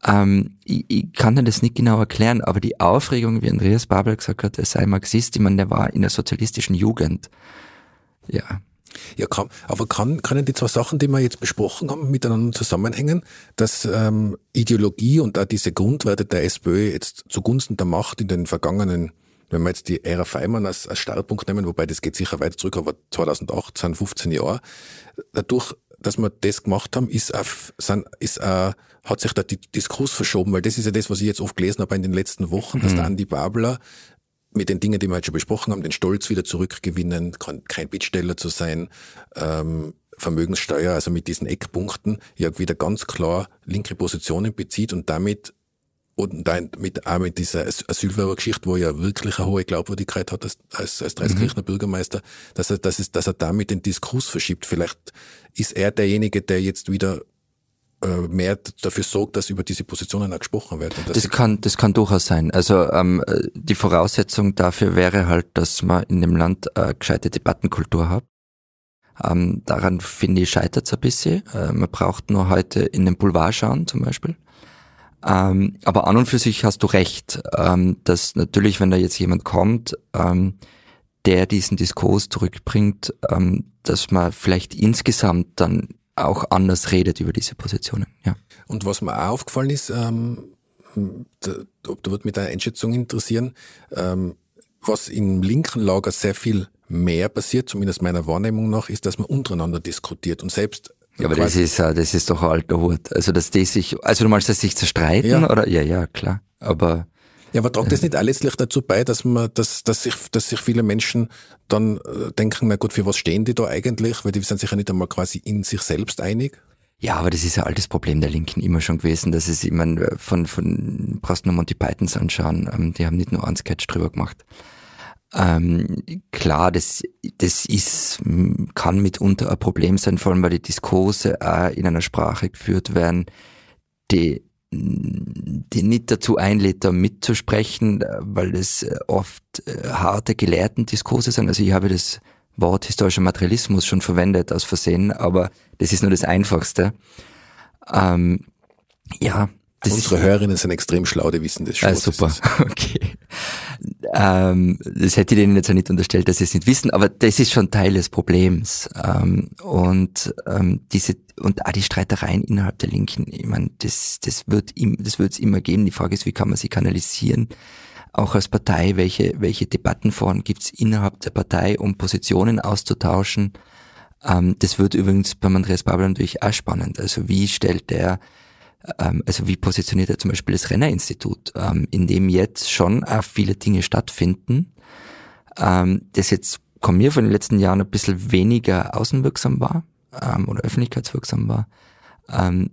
Ähm, ich, ich kann dir das nicht genau erklären, aber die Aufregung, wie Andreas Babel gesagt hat, er sei Marxist, ich meine, der war in der sozialistischen Jugend. Ja. Ja, kann, aber kann, können die zwei Sachen, die wir jetzt besprochen haben, miteinander zusammenhängen, dass ähm, Ideologie und auch diese Grundwerte der SPÖ jetzt zugunsten der Macht in den vergangenen, wenn wir jetzt die Ära Feimann als, als Startpunkt nehmen, wobei das geht sicher weiter zurück, aber 2008 sind 15 Jahre, dadurch, dass wir das gemacht haben, ist auf, sind, ist äh, hat sich der Di- Diskurs verschoben, weil das ist ja das, was ich jetzt oft gelesen habe in den letzten Wochen, dass der Andi Babler mit den Dingen, die wir heute schon besprochen haben, den Stolz wieder zurückgewinnen, kein, kein Bittsteller zu sein, ähm, Vermögenssteuer, also mit diesen Eckpunkten, ja wieder ganz klar linke Positionen bezieht und damit und dann mit, auch mit dieser As- Asylwerbergeschichte, wo er ja wirklich eine hohe Glaubwürdigkeit hat als, als, als Dreiskirchner Bürgermeister, dass er, dass, es, dass er damit den Diskurs verschiebt. Vielleicht ist er derjenige, der jetzt wieder äh, mehr dafür sorgt, dass über diese Positionen auch gesprochen wird. Das kann, das kann durchaus sein. Also ähm, äh, die Voraussetzung dafür wäre halt, dass man in dem Land äh, gescheite Debattenkultur hat. Ähm, daran finde ich scheitert ein bisschen. Äh, man braucht nur heute in den Boulevard schauen zum Beispiel. Ähm, aber an und für sich hast du recht, ähm, dass natürlich, wenn da jetzt jemand kommt, ähm, der diesen Diskurs zurückbringt, ähm, dass man vielleicht insgesamt dann auch anders redet über diese Positionen. Ja. Und was mir auch aufgefallen ist, ähm, da, da wird mich deine Einschätzung interessieren, ähm, was im linken Lager sehr viel mehr passiert, zumindest meiner Wahrnehmung nach, ist, dass man untereinander diskutiert und selbst ja, aber das ist, das ist doch ein alter Hut. Also, dass die sich, also du meinst, dass sie sich zerstreiten, ja. oder? Ja, ja, klar. Aber. Ja, aber tragt das nicht auch letztlich dazu bei, dass man, dass, dass sich, dass sich viele Menschen dann äh, denken, na gut, für was stehen die da eigentlich? Weil die sind sich ja nicht einmal quasi in sich selbst einig. Ja, aber das ist ein altes Problem der Linken immer schon gewesen. Das ist, ich meine, von, von, brauchst nur Monty Pythons anschauen. Ähm, die haben nicht nur einen Sketch drüber gemacht. Ähm, klar, das, das ist, kann mitunter ein Problem sein, vor allem weil die Diskurse auch in einer Sprache geführt werden, die, die nicht dazu einlädt, da mitzusprechen, weil das oft äh, harte gelehrten Diskurse sind. Also ich habe das Wort historischer Materialismus schon verwendet aus Versehen, aber das ist nur das Einfachste. Ähm, ja, das Unsere Hörerinnen sind extrem schlau, die wissen das schon. Ah, super, okay. Ähm, das hätte ich denen jetzt auch nicht unterstellt, dass sie es nicht wissen, aber das ist schon Teil des Problems. Ähm, und ähm, diese und auch die Streitereien innerhalb der Linken, ich meine, das, das wird im, das wird es immer geben. Die Frage ist, wie kann man sie kanalisieren? Auch als Partei, welche, welche Debattenformen gibt es innerhalb der Partei, um Positionen auszutauschen? Ähm, das wird übrigens beim Andreas Babel natürlich auch spannend. Also wie stellt der also wie positioniert er zum Beispiel das Rennerinstitut, ähm, in dem jetzt schon auch viele Dinge stattfinden, ähm, das jetzt kommt mir von den letzten Jahren ein bisschen weniger außenwirksam war ähm, oder öffentlichkeitswirksam war. Ähm,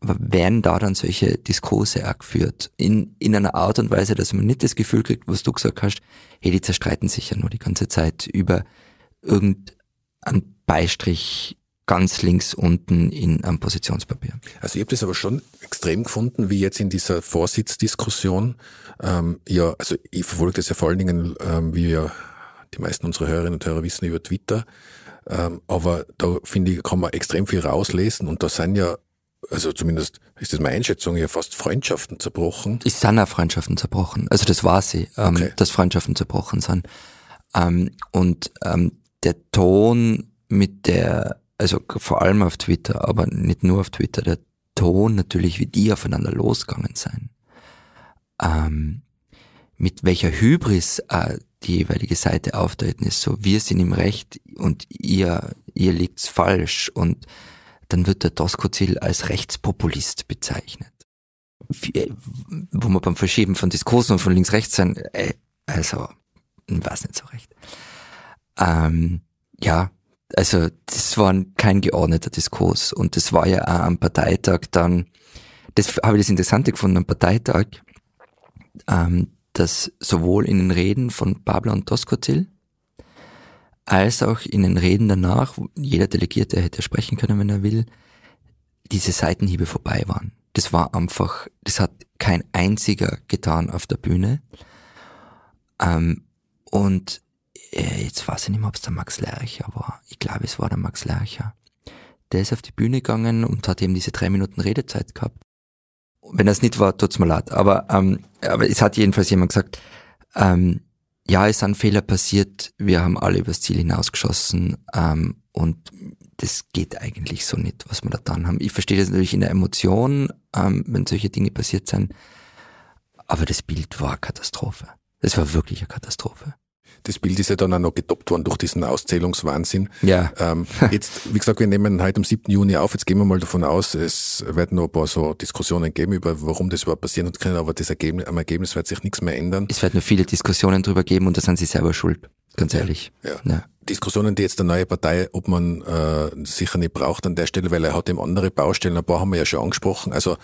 aber werden da dann solche Diskurse auch geführt in, in einer Art und Weise, dass man nicht das Gefühl kriegt, was du gesagt hast, hey, die zerstreiten sich ja nur die ganze Zeit über irgendeinen Beistrich ganz links unten in einem Positionspapier. Also ich habe das aber schon extrem gefunden, wie jetzt in dieser Vorsitzdiskussion. Ähm, ja, also ich verfolge das ja vor allen Dingen, ähm, wie ja die meisten unserer Hörerinnen und Hörer wissen, über Twitter. Ähm, aber da finde ich, kann man extrem viel rauslesen und da sind ja also zumindest ist das meine Einschätzung, ja fast Freundschaften zerbrochen. Es sind auch Freundschaften zerbrochen. Also das war sie, ähm, okay. dass Freundschaften zerbrochen sind. Ähm, und ähm, der Ton, mit der also vor allem auf Twitter, aber nicht nur auf Twitter, der Ton natürlich, wie die aufeinander losgegangen sein. Ähm, mit welcher Hybris äh, die jeweilige Seite auftreten ist, so wir sind im Recht und ihr, ihr liegt's falsch und dann wird der Doskozil als Rechtspopulist bezeichnet. Wie, äh, wo man beim Verschieben von Diskursen und von links-rechts sein, äh, also, ich weiß nicht so recht. Ähm, ja, also das war kein geordneter Diskurs und das war ja auch am Parteitag dann, das habe ich das Interessante gefunden am Parteitag, ähm, dass sowohl in den Reden von Babler und Doskozil als auch in den Reden danach, jeder Delegierte hätte sprechen können, wenn er will, diese Seitenhiebe vorbei waren. Das war einfach, das hat kein einziger getan auf der Bühne. Ähm, und jetzt weiß ich nicht mehr, ob es der Max Lercher war. Ich glaube, es war der Max Lercher. Der ist auf die Bühne gegangen und hat eben diese drei Minuten Redezeit gehabt. Wenn das nicht war, tut's mir leid. Aber, ähm, aber es hat jedenfalls jemand gesagt, ähm, ja, es sind Fehler passiert, wir haben alle übers Ziel hinausgeschossen ähm, und das geht eigentlich so nicht, was wir da dann haben. Ich verstehe das natürlich in der Emotion, ähm, wenn solche Dinge passiert sind, aber das Bild war Katastrophe. Das war wirklich eine Katastrophe. Das Bild ist ja dann auch noch getoppt worden durch diesen Auszählungswahnsinn. Ja. Ähm, jetzt, wie gesagt, wir nehmen heute am 7. Juni auf. Jetzt gehen wir mal davon aus, es werden noch ein paar so Diskussionen geben über, warum das überhaupt passieren hat können, aber das Ergebnis, am Ergebnis wird sich nichts mehr ändern. Es wird nur viele Diskussionen drüber geben und da sind sie selber schuld. Ganz ehrlich. Ja. ja. Diskussionen, die jetzt der neue Partei, ob man äh, sicher nicht braucht an der Stelle, weil er hat eben andere Baustellen. Ein paar haben wir ja schon angesprochen. Also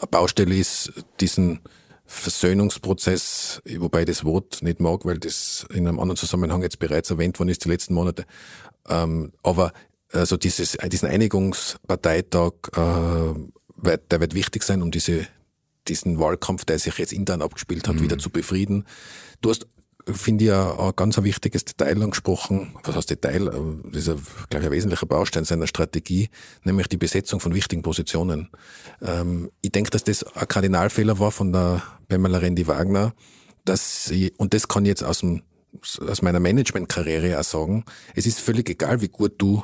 eine Baustelle ist diesen Versöhnungsprozess, wobei ich das Wort nicht mag, weil das in einem anderen Zusammenhang jetzt bereits erwähnt worden ist, die letzten Monate. Ähm, aber also dieses, diesen Einigungsparteitag, äh, wird, der wird wichtig sein, um diese, diesen Wahlkampf, der sich jetzt intern abgespielt hat, mhm. wieder zu befrieden. Du hast finde ich, ein, ganz ein wichtiges Detail angesprochen. Was heißt Detail? Das ist, glaube ich, ein wesentlicher Baustein seiner Strategie, nämlich die Besetzung von wichtigen Positionen. Ähm, ich denke, dass das ein Kardinalfehler war von der Pamela Rendi Wagner, dass sie, und das kann ich jetzt aus, dem, aus meiner Managementkarriere auch sagen, es ist völlig egal, wie gut du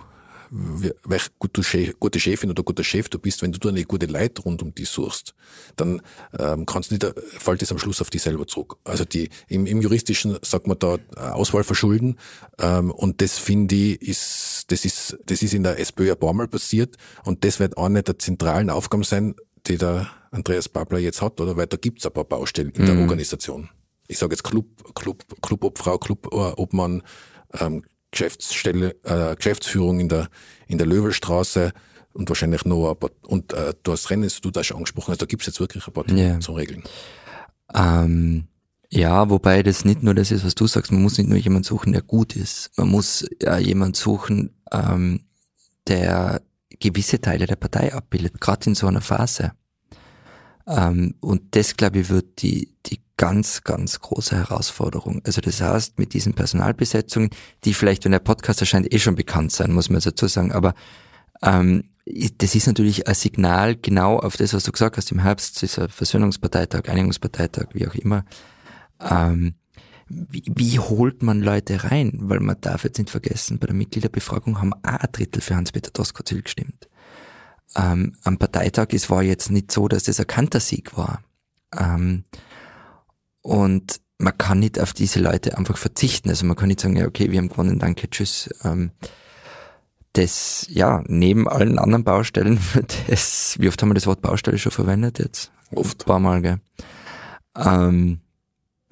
welch gute, Chef, gute Chefin oder guter Chef du bist, wenn du eine gute Leute rund um dich suchst, dann ähm, kannst du nicht, fällt es am Schluss auf dich selber zurück. Also die im, im juristischen sagt man da Auswahl verschulden ähm, und das finde ich ist das ist das ist in der SPÖ ein paar Mal passiert und das wird eine der zentralen Aufgaben sein, die der Andreas Babler jetzt hat, oder weil da gibt's ein paar Baustellen in der mhm. Organisation. Ich sage jetzt Club, Club, Clubobfrau, Clubobmann, ähm, Geschäftsstelle, äh, Geschäftsführung in der, in der Löwelstraße und wahrscheinlich noch ein paar, und äh, du hast Rennen, du das schon angesprochen hast, da gibt's jetzt wirklich ein paar Dinge yeah. zum Regeln. Ähm, ja, wobei das nicht nur das ist, was du sagst, man muss nicht nur jemanden suchen, der gut ist. Man muss ja jemanden suchen, ähm, der gewisse Teile der Partei abbildet, gerade in so einer Phase. Ähm, und das, glaube ich, wird die, die ganz, ganz große Herausforderung. Also das heißt, mit diesen Personalbesetzungen, die vielleicht, wenn der Podcast erscheint, eh schon bekannt sein, muss man dazu sagen, aber ähm, das ist natürlich ein Signal genau auf das, was du gesagt hast im Herbst, dieser Versöhnungsparteitag, Einigungsparteitag, wie auch immer. Ähm, wie, wie holt man Leute rein? Weil man darf jetzt nicht vergessen, bei der Mitgliederbefragung haben auch ein Drittel für Hans-Peter Doskozil gestimmt. Ähm, am Parteitag, es war jetzt nicht so, dass das ein Kantersieg war. Ähm, und man kann nicht auf diese Leute einfach verzichten. Also man kann nicht sagen, ja, okay, wir haben gewonnen, danke, tschüss. Ähm, das, ja, neben allen anderen Baustellen das, wie oft haben wir das Wort Baustelle schon verwendet jetzt? Oft. Ein paar Mal, gell? Ähm,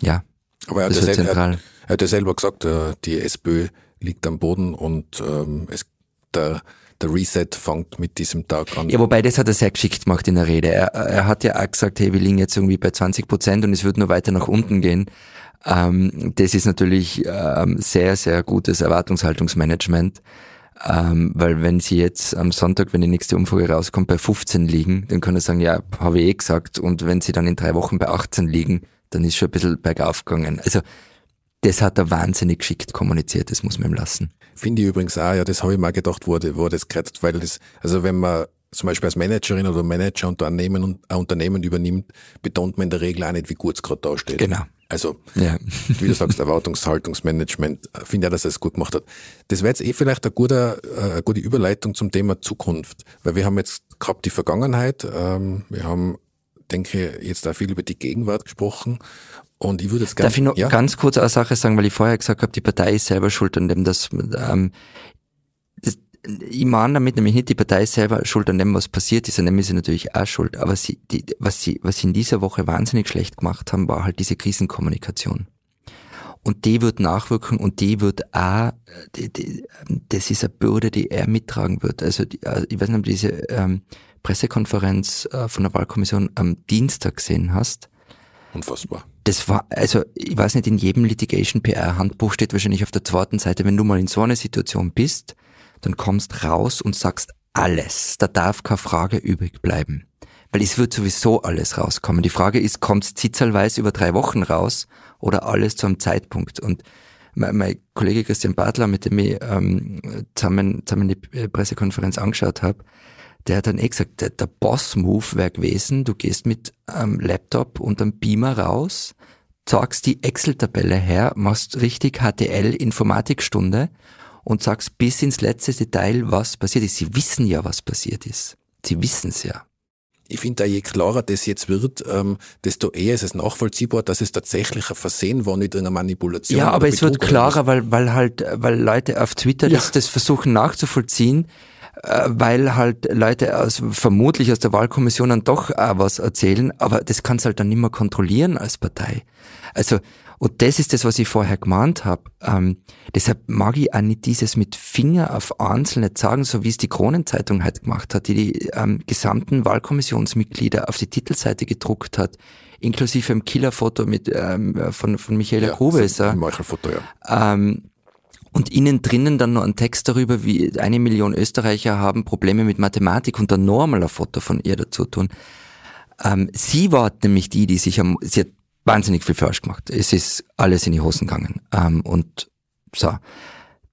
ja. Aber er hat, ja selber, er, er hat ja selber gesagt, äh, die SPÖ liegt am Boden und ähm, es, der, der Reset fängt mit diesem Tag an. Ja, wobei das hat er sehr geschickt gemacht in der Rede. Er, er hat ja auch gesagt, hey, wir liegen jetzt irgendwie bei 20 Prozent und es wird nur weiter nach unten gehen. Ähm, das ist natürlich ähm, sehr, sehr gutes Erwartungshaltungsmanagement. Ähm, weil wenn sie jetzt am Sonntag, wenn die nächste Umfrage rauskommt, bei 15 liegen, dann kann er sagen, ja, habe ich eh gesagt. Und wenn sie dann in drei Wochen bei 18 liegen, dann ist schon ein bisschen bergauf gegangen. Also das hat er wahnsinnig geschickt kommuniziert, das muss man ihm lassen. Finde ich übrigens auch, ja, das habe ich mal gedacht, wo, wo das gerettet, weil das, also wenn man zum Beispiel als Managerin oder Manager Unternehmen, ein Unternehmen übernimmt, betont man in der Regel auch nicht, wie gut es gerade dasteht. Genau. Also, ja. wie du sagst, Erwartungshaltungsmanagement, finde ja, dass er es gut gemacht hat. Das wäre jetzt eh vielleicht eine gute, äh, eine gute Überleitung zum Thema Zukunft, weil wir haben jetzt gehabt die Vergangenheit, ähm, wir haben, denke ich, jetzt auch viel über die Gegenwart gesprochen und ich würde jetzt gerne. Darf ich noch ja? ganz kurz eine Sache sagen, weil ich vorher gesagt habe, die Partei ist selber schuld an dem, dass ähm, das, ich meine damit nämlich nicht, die Partei ist selber schuld an dem, was passiert ist, an dem ist sie natürlich auch schuld. Aber sie, die, was sie, was sie in dieser Woche wahnsinnig schlecht gemacht haben, war halt diese Krisenkommunikation. Und die wird nachwirken und die wird auch, die, die, das ist eine Bürde, die er mittragen wird. Also, die, also ich weiß nicht, ob du diese ähm, Pressekonferenz äh, von der Wahlkommission am Dienstag gesehen hast. Unfassbar das war, also ich weiß nicht, in jedem Litigation PR-Handbuch steht wahrscheinlich auf der zweiten Seite, wenn du mal in so einer Situation bist, dann kommst raus und sagst alles. Da darf keine Frage übrig bleiben. Weil es wird sowieso alles rauskommen. Die Frage ist, kommt es zitzelweise über drei Wochen raus oder alles zu einem Zeitpunkt? Und mein, mein Kollege Christian Bartler, mit dem ich ähm, zusammen, zusammen die Pressekonferenz angeschaut habe, der hat dann eh gesagt, der, der Boss-Move wäre gewesen, du gehst mit einem Laptop und einem Beamer raus, zeigst die Excel-Tabelle her, machst richtig HTL-Informatikstunde und sagst bis ins letzte Detail, was passiert ist. Sie wissen ja, was passiert ist. Sie wissen es ja. Ich finde, je klarer das jetzt wird, ähm, desto eher ist es nachvollziehbar, dass es tatsächlich ein Versehen war, nicht eine Manipulation. Ja, aber es wird klarer, weil, weil halt, weil Leute auf Twitter ja. das, das versuchen nachzuvollziehen äh, weil halt Leute aus, vermutlich aus der Wahlkommission dann doch auch was erzählen, aber das kannst halt dann nicht mehr kontrollieren als Partei. Also, und das ist das, was ich vorher gemahnt habe. Ähm, deshalb mag ich auch nicht dieses mit Finger auf Einzelne sagen, so wie es die Kronenzeitung halt gemacht hat, die die ähm, gesamten Wahlkommissionsmitglieder auf die Titelseite gedruckt hat, inklusive einem Killerfoto mit ähm, von, von Michaela ja, Grube. Ist ein Foto, ja. Ähm, und innen drinnen dann noch ein Text darüber, wie eine Million Österreicher haben Probleme mit Mathematik und dann noch einmal ein Foto von ihr dazu tun. Ähm, sie war nämlich die, die sich am, sie hat wahnsinnig viel falsch gemacht. Es ist alles in die Hosen gegangen. Ähm, und so.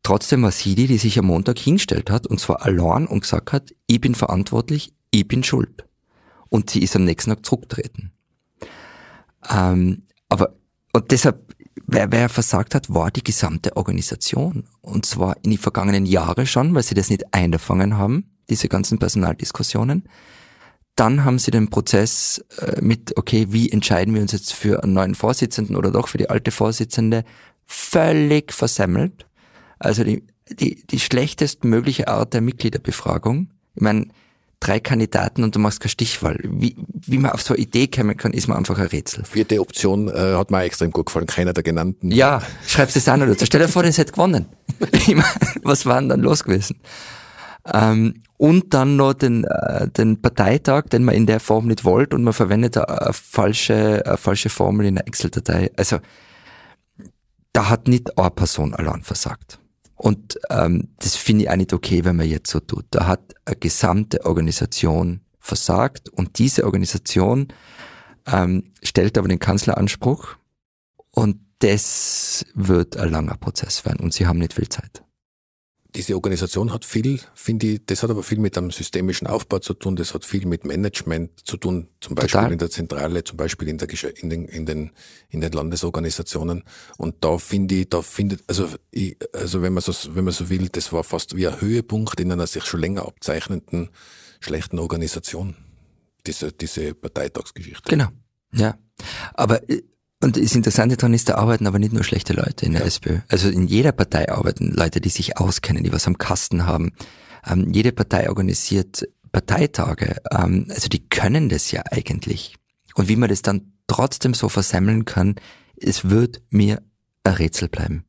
Trotzdem war sie die, die sich am Montag hingestellt hat, und zwar allein und gesagt hat, ich bin verantwortlich, ich bin schuld. Und sie ist am nächsten Tag zurückgetreten. Ähm, aber, und deshalb, wer, wer versagt hat, war die gesamte Organisation. Und zwar in die vergangenen Jahre schon, weil sie das nicht eingefangen haben, diese ganzen Personaldiskussionen. Dann haben sie den Prozess äh, mit, okay, wie entscheiden wir uns jetzt für einen neuen Vorsitzenden oder doch für die alte Vorsitzende, völlig versemmelt. Also die, die, die schlechtestmögliche Art der Mitgliederbefragung. Ich meine, drei Kandidaten und du machst keine Stichwahl. Wie, wie man auf so eine Idee kommen kann, ist mir einfach ein Rätsel. Vierte Option äh, hat mir extrem gut gefallen, keiner der genannten. Ja, schreibst es an oder so. Stell dir vor, das hätte gewonnen. Was war denn dann los gewesen? Ähm, und dann noch den, äh, den Parteitag, den man in der Form nicht wollte und man verwendet eine, eine falsche, eine falsche Formel in einer Excel-Datei. Also da hat nicht eine Person allein versagt. Und ähm, das finde ich auch nicht okay, wenn man jetzt so tut. Da hat eine gesamte Organisation versagt und diese Organisation ähm, stellt aber den Kanzleranspruch und das wird ein langer Prozess werden und sie haben nicht viel Zeit diese Organisation hat viel, finde ich, das hat aber viel mit einem systemischen Aufbau zu tun, das hat viel mit Management zu tun, zum Beispiel Total. in der Zentrale, zum Beispiel in, der, in, den, in, den, in den Landesorganisationen. Und da finde ich, da findet, also, ich, also wenn man so, wenn man so will, das war fast wie ein Höhepunkt in einer sich schon länger abzeichnenden schlechten Organisation, diese, diese Parteitagsgeschichte. Genau, ja. Aber äh, und das Interessante daran ist, da arbeiten aber nicht nur schlechte Leute in der ja. SPÖ. Also in jeder Partei arbeiten Leute, die sich auskennen, die was am Kasten haben. Ähm, jede Partei organisiert Parteitage. Ähm, also die können das ja eigentlich. Und wie man das dann trotzdem so versammeln kann, es wird mir ein Rätsel bleiben.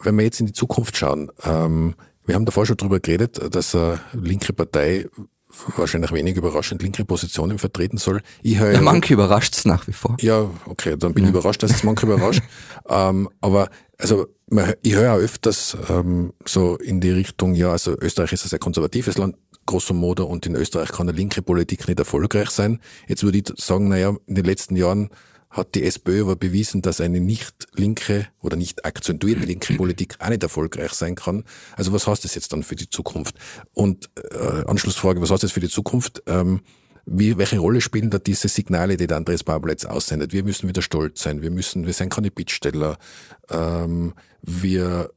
Wenn wir jetzt in die Zukunft schauen, ähm, wir haben davor schon drüber geredet, dass eine linke Partei wahrscheinlich wenig überraschend linke Positionen vertreten soll. Ich höre ja, manche überrascht es nach wie vor. Ja, okay, dann bin ja. ich überrascht, dass es manche überrascht. ähm, aber also ich höre auch öfters ähm, so in die Richtung, ja, also Österreich ist ein sehr konservatives Land, grosso modo, und in Österreich kann eine linke Politik nicht erfolgreich sein. Jetzt würde ich sagen, naja, in den letzten Jahren hat die SPÖ aber bewiesen, dass eine nicht linke oder nicht akzentuierte linke Politik auch nicht erfolgreich sein kann. Also was heißt das jetzt dann für die Zukunft? Und äh, Anschlussfrage, was heißt das für die Zukunft? Ähm, wie, welche Rolle spielen da diese Signale, die der Andreas Babel aussendet? Wir müssen wieder stolz sein, wir müssen, wir sind keine Bittsteller, ähm, wir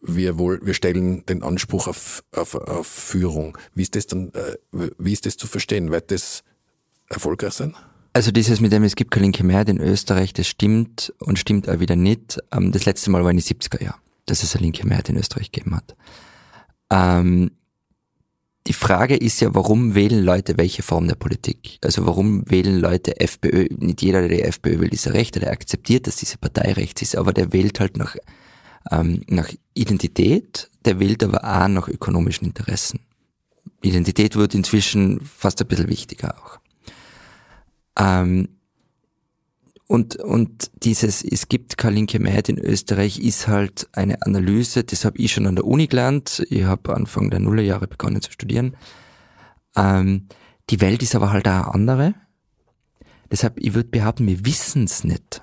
wir, wohl, wir stellen den Anspruch auf, auf, auf Führung. Wie ist das dann, äh, wie ist das zu verstehen? Wird das erfolgreich sein? Also dieses mit dem, es gibt keine linke Mehrheit in Österreich, das stimmt und stimmt auch wieder nicht. Ähm, das letzte Mal war in die 70er Jahre, dass es eine linke Mehrheit in Österreich gegeben hat. Ähm, die Frage ist ja, warum wählen Leute welche Form der Politik? Also warum wählen Leute FPÖ? Nicht jeder, der die FPÖ will, ist ein Rechter, der akzeptiert, dass diese Partei rechts ist, aber der wählt halt nach, ähm, nach Identität, der wählt aber auch nach ökonomischen Interessen. Identität wird inzwischen fast ein bisschen wichtiger auch. Ähm, und, und dieses, es gibt keine linke Mehrheit in Österreich, ist halt eine Analyse, das habe ich schon an der Uni gelernt. Ich habe Anfang der Nullerjahre begonnen zu studieren. Ähm, die Welt ist aber halt auch eine andere. Deshalb, ich würde behaupten, wir wissen es nicht.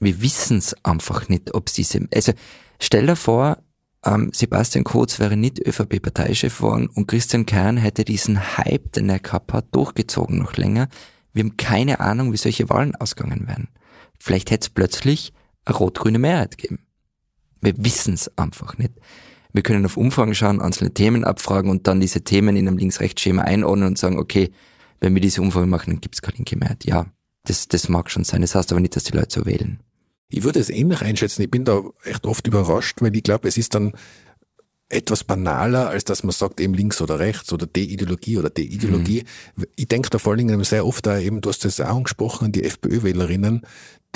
Wir wissen es einfach nicht, ob diese, also stell dir vor, ähm, Sebastian Kurz wäre nicht ÖVP-Parteichef geworden und Christian Kern hätte diesen Hype, den er gehabt hat, durchgezogen noch länger wir haben keine Ahnung, wie solche Wahlen ausgegangen wären. Vielleicht hätte es plötzlich eine rot-grüne Mehrheit geben. Wir wissen es einfach nicht. Wir können auf Umfragen schauen, einzelne Themen abfragen und dann diese Themen in einem Links-Rechts-Schema einordnen und sagen, okay, wenn wir diese Umfrage machen, dann gibt es keine linke Mehrheit. Ja, das, das mag schon sein. Das heißt aber nicht, dass die Leute so wählen. Ich würde es ähnlich einschätzen. Ich bin da echt oft überrascht, weil ich glaube, es ist dann etwas banaler, als dass man sagt, eben links oder rechts oder De-Ideologie oder De-Ideologie. Mhm. Ich denke da vor allen Dingen sehr oft da eben, du hast das auch angesprochen, die FPÖ-Wählerinnen,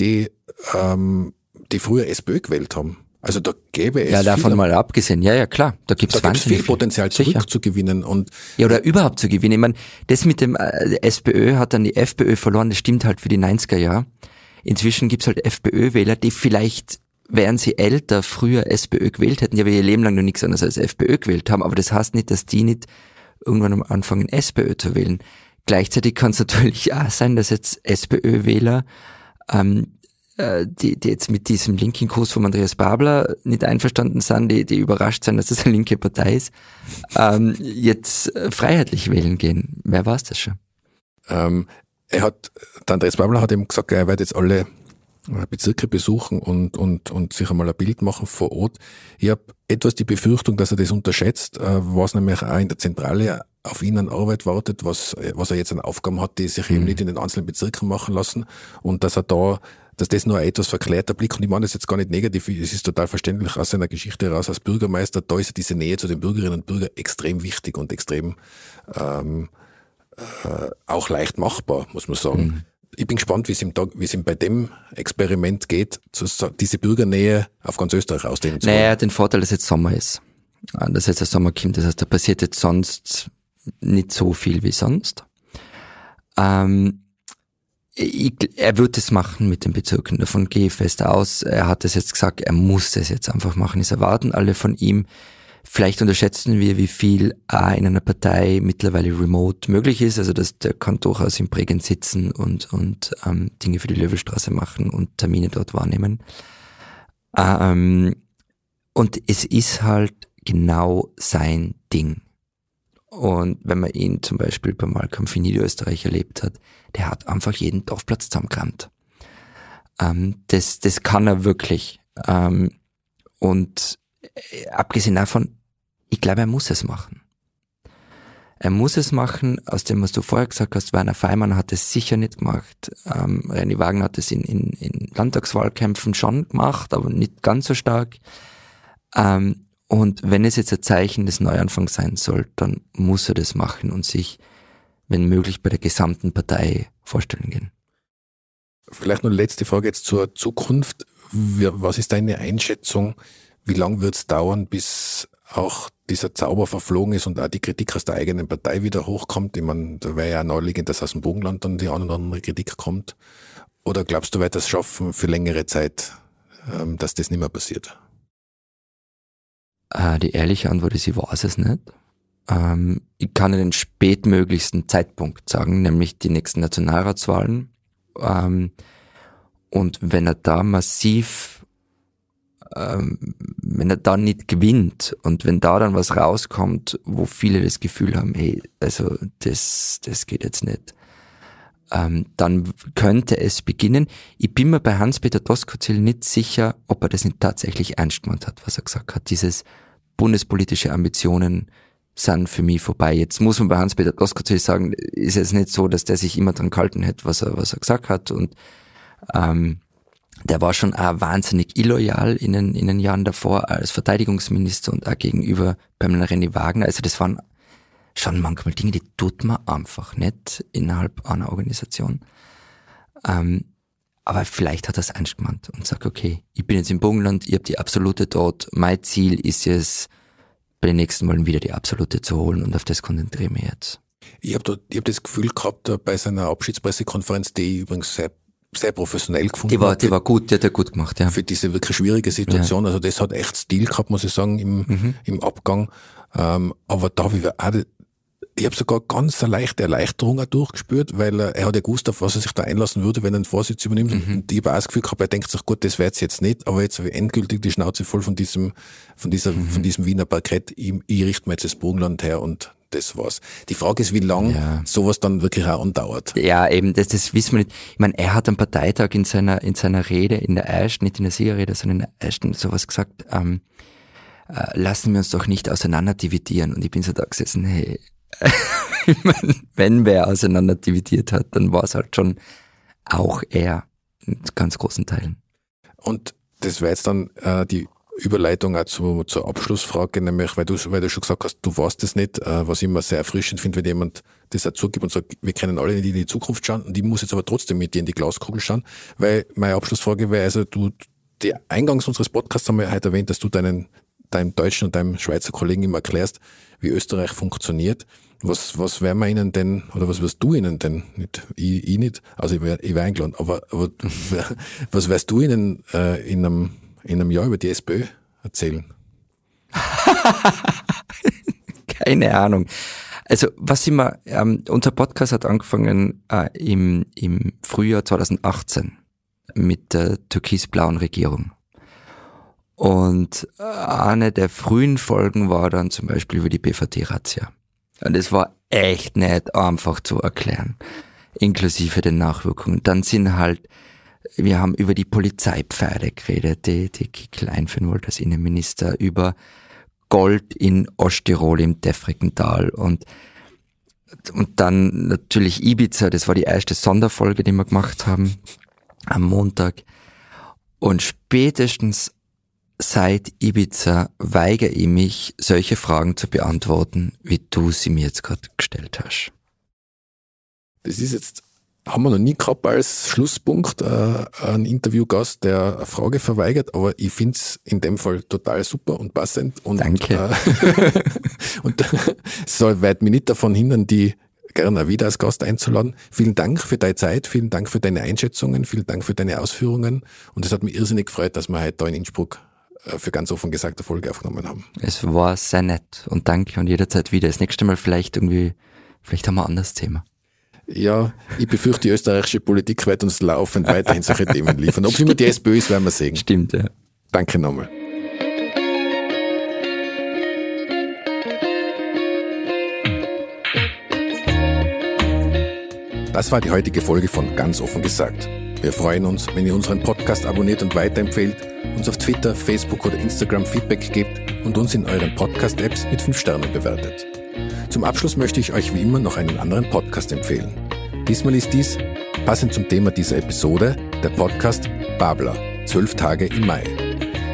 die, ähm, die früher SPÖ gewählt haben. Also da gäbe es. Ja, davon viel, mal abgesehen. Ja, ja, klar. Da gibt es viel Potenzial zurückzugewinnen und. Ja, oder überhaupt zu gewinnen. Ich meine, das mit dem äh, SPÖ hat dann die FPÖ verloren, das stimmt halt für die 90er Jahre. Inzwischen gibt's halt FPÖ-Wähler, die vielleicht wären sie älter, früher SPÖ gewählt hätten, die aber ihr Leben lang noch nichts anderes als FPÖ gewählt haben, aber das heißt nicht, dass die nicht irgendwann am Anfang in SPÖ zu wählen. gleichzeitig kann es natürlich auch sein, dass jetzt SPÖ-Wähler, ähm, äh, die, die jetzt mit diesem linken Kurs von Andreas Babler nicht einverstanden sind, die, die überrascht sind, dass das eine linke Partei ist, ähm, jetzt äh, freiheitlich wählen gehen. Wer weiß das schon? Ähm, er hat, der Andreas Babler hat ihm gesagt, er wird jetzt alle Bezirke besuchen und, und, und sich einmal ein Bild machen vor Ort. Ich habe etwas die Befürchtung, dass er das unterschätzt, äh, was nämlich auch in der Zentrale auf ihn an Arbeit wartet, was, was er jetzt an Aufgaben hat, die sich mhm. eben nicht in den einzelnen Bezirken machen lassen und dass er da dass das nur ein etwas verklärter Blick, und ich meine das jetzt gar nicht negativ, es ist total verständlich aus seiner Geschichte heraus als Bürgermeister, da ist diese Nähe zu den Bürgerinnen und Bürgern extrem wichtig und extrem ähm, äh, auch leicht machbar, muss man sagen. Mhm ich bin gespannt, wie es ihm, da, wie es ihm bei dem Experiment geht, diese Bürgernähe auf ganz Österreich ausdehnen zu können. Naja, den Vorteil, dass jetzt Sommer ist. Dass jetzt der Sommer kommt. Das heißt, da passiert jetzt sonst nicht so viel wie sonst. Ähm, ich, er wird es machen mit den Bezirken. Davon gehe ich fest aus. Er hat es jetzt gesagt, er muss es jetzt einfach machen. Es erwarten alle von ihm. Vielleicht unterschätzen wir, wie viel A in einer Partei mittlerweile remote möglich ist. Also dass der kann durchaus im Prägen sitzen und, und ähm, Dinge für die Löwelstraße machen und Termine dort wahrnehmen. Ähm, und es ist halt genau sein Ding. Und wenn man ihn zum Beispiel beim Wahlkampf in Niederösterreich erlebt hat, der hat einfach jeden Dorfplatz zusammengerammt. Ähm, das, das kann er wirklich. Ähm, und äh, abgesehen davon, ich glaube, er muss es machen. Er muss es machen, aus dem, was du vorher gesagt hast, Werner Feimann hat es sicher nicht gemacht. Ähm, René Wagner hat es in, in, in Landtagswahlkämpfen schon gemacht, aber nicht ganz so stark. Ähm, und wenn es jetzt ein Zeichen des Neuanfangs sein soll, dann muss er das machen und sich, wenn möglich, bei der gesamten Partei vorstellen gehen. Vielleicht noch letzte Frage jetzt zur Zukunft. Was ist deine Einschätzung? Wie lange wird es dauern, bis auch dieser Zauber verflogen ist und auch die Kritik aus der eigenen Partei wieder hochkommt? Ich meine, da wäre ja naheliegend, dass aus dem Bogenland dann die eine oder andere Kritik kommt. Oder glaubst du, wird das schaffen für längere Zeit, ähm, dass das nicht mehr passiert? Äh, die ehrliche Antwort ist, ich weiß es nicht. Ähm, ich kann den spätmöglichsten Zeitpunkt sagen, nämlich die nächsten Nationalratswahlen. Ähm, und wenn er da massiv, ähm, wenn er da nicht gewinnt und wenn da dann was rauskommt, wo viele das Gefühl haben, hey, also das, das geht jetzt nicht, ähm, dann könnte es beginnen. Ich bin mir bei Hans-Peter Doskozil nicht sicher, ob er das nicht tatsächlich ernst gemeint hat, was er gesagt hat. Dieses bundespolitische Ambitionen sind für mich vorbei. Jetzt muss man bei Hans-Peter Doskozil sagen, ist es nicht so, dass der sich immer dran gehalten hätte, was er, was er gesagt hat und ähm, der war schon auch wahnsinnig illoyal in den, in den Jahren davor als Verteidigungsminister und auch gegenüber Pamela René Wagner. Also das waren schon manchmal Dinge, die tut man einfach nicht innerhalb einer Organisation. Ähm, aber vielleicht hat er es ernst gemeint und sagt, okay, ich bin jetzt im Burgenland, ich habe die Absolute dort, mein Ziel ist es, bei den nächsten Malen wieder die Absolute zu holen und auf das konzentriere ich mich jetzt. Ich habe hab das Gefühl gehabt, bei seiner Abschiedspressekonferenz, die ich übrigens sehr, sehr professionell gefunden Die war, die war gut, die hat er gut gemacht, ja. Für diese wirklich schwierige Situation. Ja. Also das hat echt Stil gehabt, muss ich sagen, im, mhm. im Abgang. Ähm, aber da habe ich auch ich habe sogar ganz eine leichte Erleichterung auch durchgespürt, weil er, er hat ja gewusst, auf was er sich da einlassen würde, wenn er den Vorsitz übernimmt. Mhm. Und ich habe auch das Gefühl gehabt, er denkt sich, gut, das wird's jetzt nicht, aber jetzt habe ich endgültig die Schnauze voll von diesem, von dieser, mhm. von diesem Wiener Parkett. Ich, ich richte mir jetzt das Burgenland her und das war's. Die Frage ist, wie lang ja. sowas dann wirklich auch andauert. Ja, eben, das, das wissen wir nicht. Ich meine, er hat am Parteitag in seiner, in seiner Rede, in der ersten, nicht in der Siegerrede, sondern in der ersten sowas gesagt, ähm, äh, lassen wir uns doch nicht auseinander dividieren. Und ich bin so da gesessen, hey, ich meine, wenn wer auseinander dividiert hat, dann war es halt schon auch er in ganz großen Teilen. Und das wäre jetzt dann äh, die Überleitung auch zu, zur Abschlussfrage, nämlich, weil du, weil du schon gesagt hast, du weißt es nicht, äh, was ich immer sehr erfrischend finde, wenn jemand das auch zugibt und sagt, wir können alle nicht in die Zukunft schauen und ich muss jetzt aber trotzdem mit dir in die Glaskugel schauen, weil meine Abschlussfrage wäre, also du, die Eingangs unseres Podcasts haben wir heute erwähnt, dass du deinen, deinem deutschen und deinem Schweizer Kollegen immer erklärst, wie Österreich funktioniert. Was, was werden wir ihnen denn, oder was wirst du ihnen denn, nicht, ich, ich nicht, also ich wäre wär eingeladen, aber, aber was wirst du ihnen äh, in, einem, in einem Jahr über die SPÖ erzählen? Keine Ahnung. Also was immer, ähm, unser Podcast hat angefangen äh, im, im Frühjahr 2018 mit der türkis-blauen Regierung. Und äh, eine der frühen Folgen war dann zum Beispiel über die BVT-Razzia. Und es war echt nicht einfach zu erklären, inklusive den Nachwirkungen. Dann sind halt, wir haben über die Polizeipfeile geredet, die, die Kickel einführen wollte als Innenminister, über Gold in Osttirol im Defrikental und und dann natürlich Ibiza, das war die erste Sonderfolge, die wir gemacht haben am Montag. Und spätestens seit Ibiza weigere ich mich, solche Fragen zu beantworten, wie du sie mir jetzt gerade gestellt hast. Das ist jetzt, haben wir noch nie gehabt als Schlusspunkt, äh, ein Interviewgast, der eine Frage verweigert, aber ich finde es in dem Fall total super und passend. Und, Danke. Äh, und soll weit mich nicht davon hindern, die gerne wieder als Gast einzuladen. Vielen Dank für deine Zeit, vielen Dank für deine Einschätzungen, vielen Dank für deine Ausführungen. Und es hat mich irrsinnig gefreut, dass wir heute da in Innsbruck äh, für ganz offen gesagt eine Folge aufgenommen haben. Es war sehr nett und danke und jederzeit wieder. Das nächste Mal vielleicht irgendwie, vielleicht haben wir ein anderes Thema. Ja, ich befürchte, die österreichische Politik wird uns laufend weiterhin solche Themen liefern. Ob es immer die SPÖ ist, werden wir sehen. Stimmt, ja. Danke nochmal. Das war die heutige Folge von Ganz offen gesagt. Wir freuen uns, wenn ihr unseren Podcast abonniert und weiterempfehlt, uns auf Twitter, Facebook oder Instagram Feedback gebt und uns in euren Podcast-Apps mit 5 Sternen bewertet. Zum Abschluss möchte ich euch wie immer noch einen anderen Podcast empfehlen. Diesmal ist dies, passend zum Thema dieser Episode, der Podcast Babler, 12 Tage im Mai.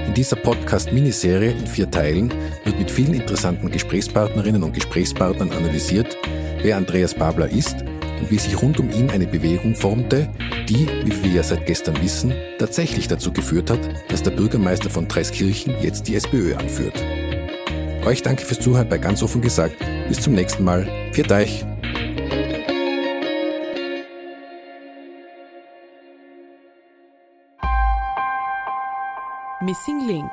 In dieser Podcast-Miniserie in vier Teilen wird mit vielen interessanten Gesprächspartnerinnen und Gesprächspartnern analysiert, wer Andreas Babler ist und wie sich rund um ihn eine Bewegung formte, die, wie wir ja seit gestern wissen, tatsächlich dazu geführt hat, dass der Bürgermeister von Dreiskirchen jetzt die SPÖ anführt. Euch danke fürs Zuhören bei ganz offen gesagt. Bis zum nächsten Mal. Viert euch! Missing Link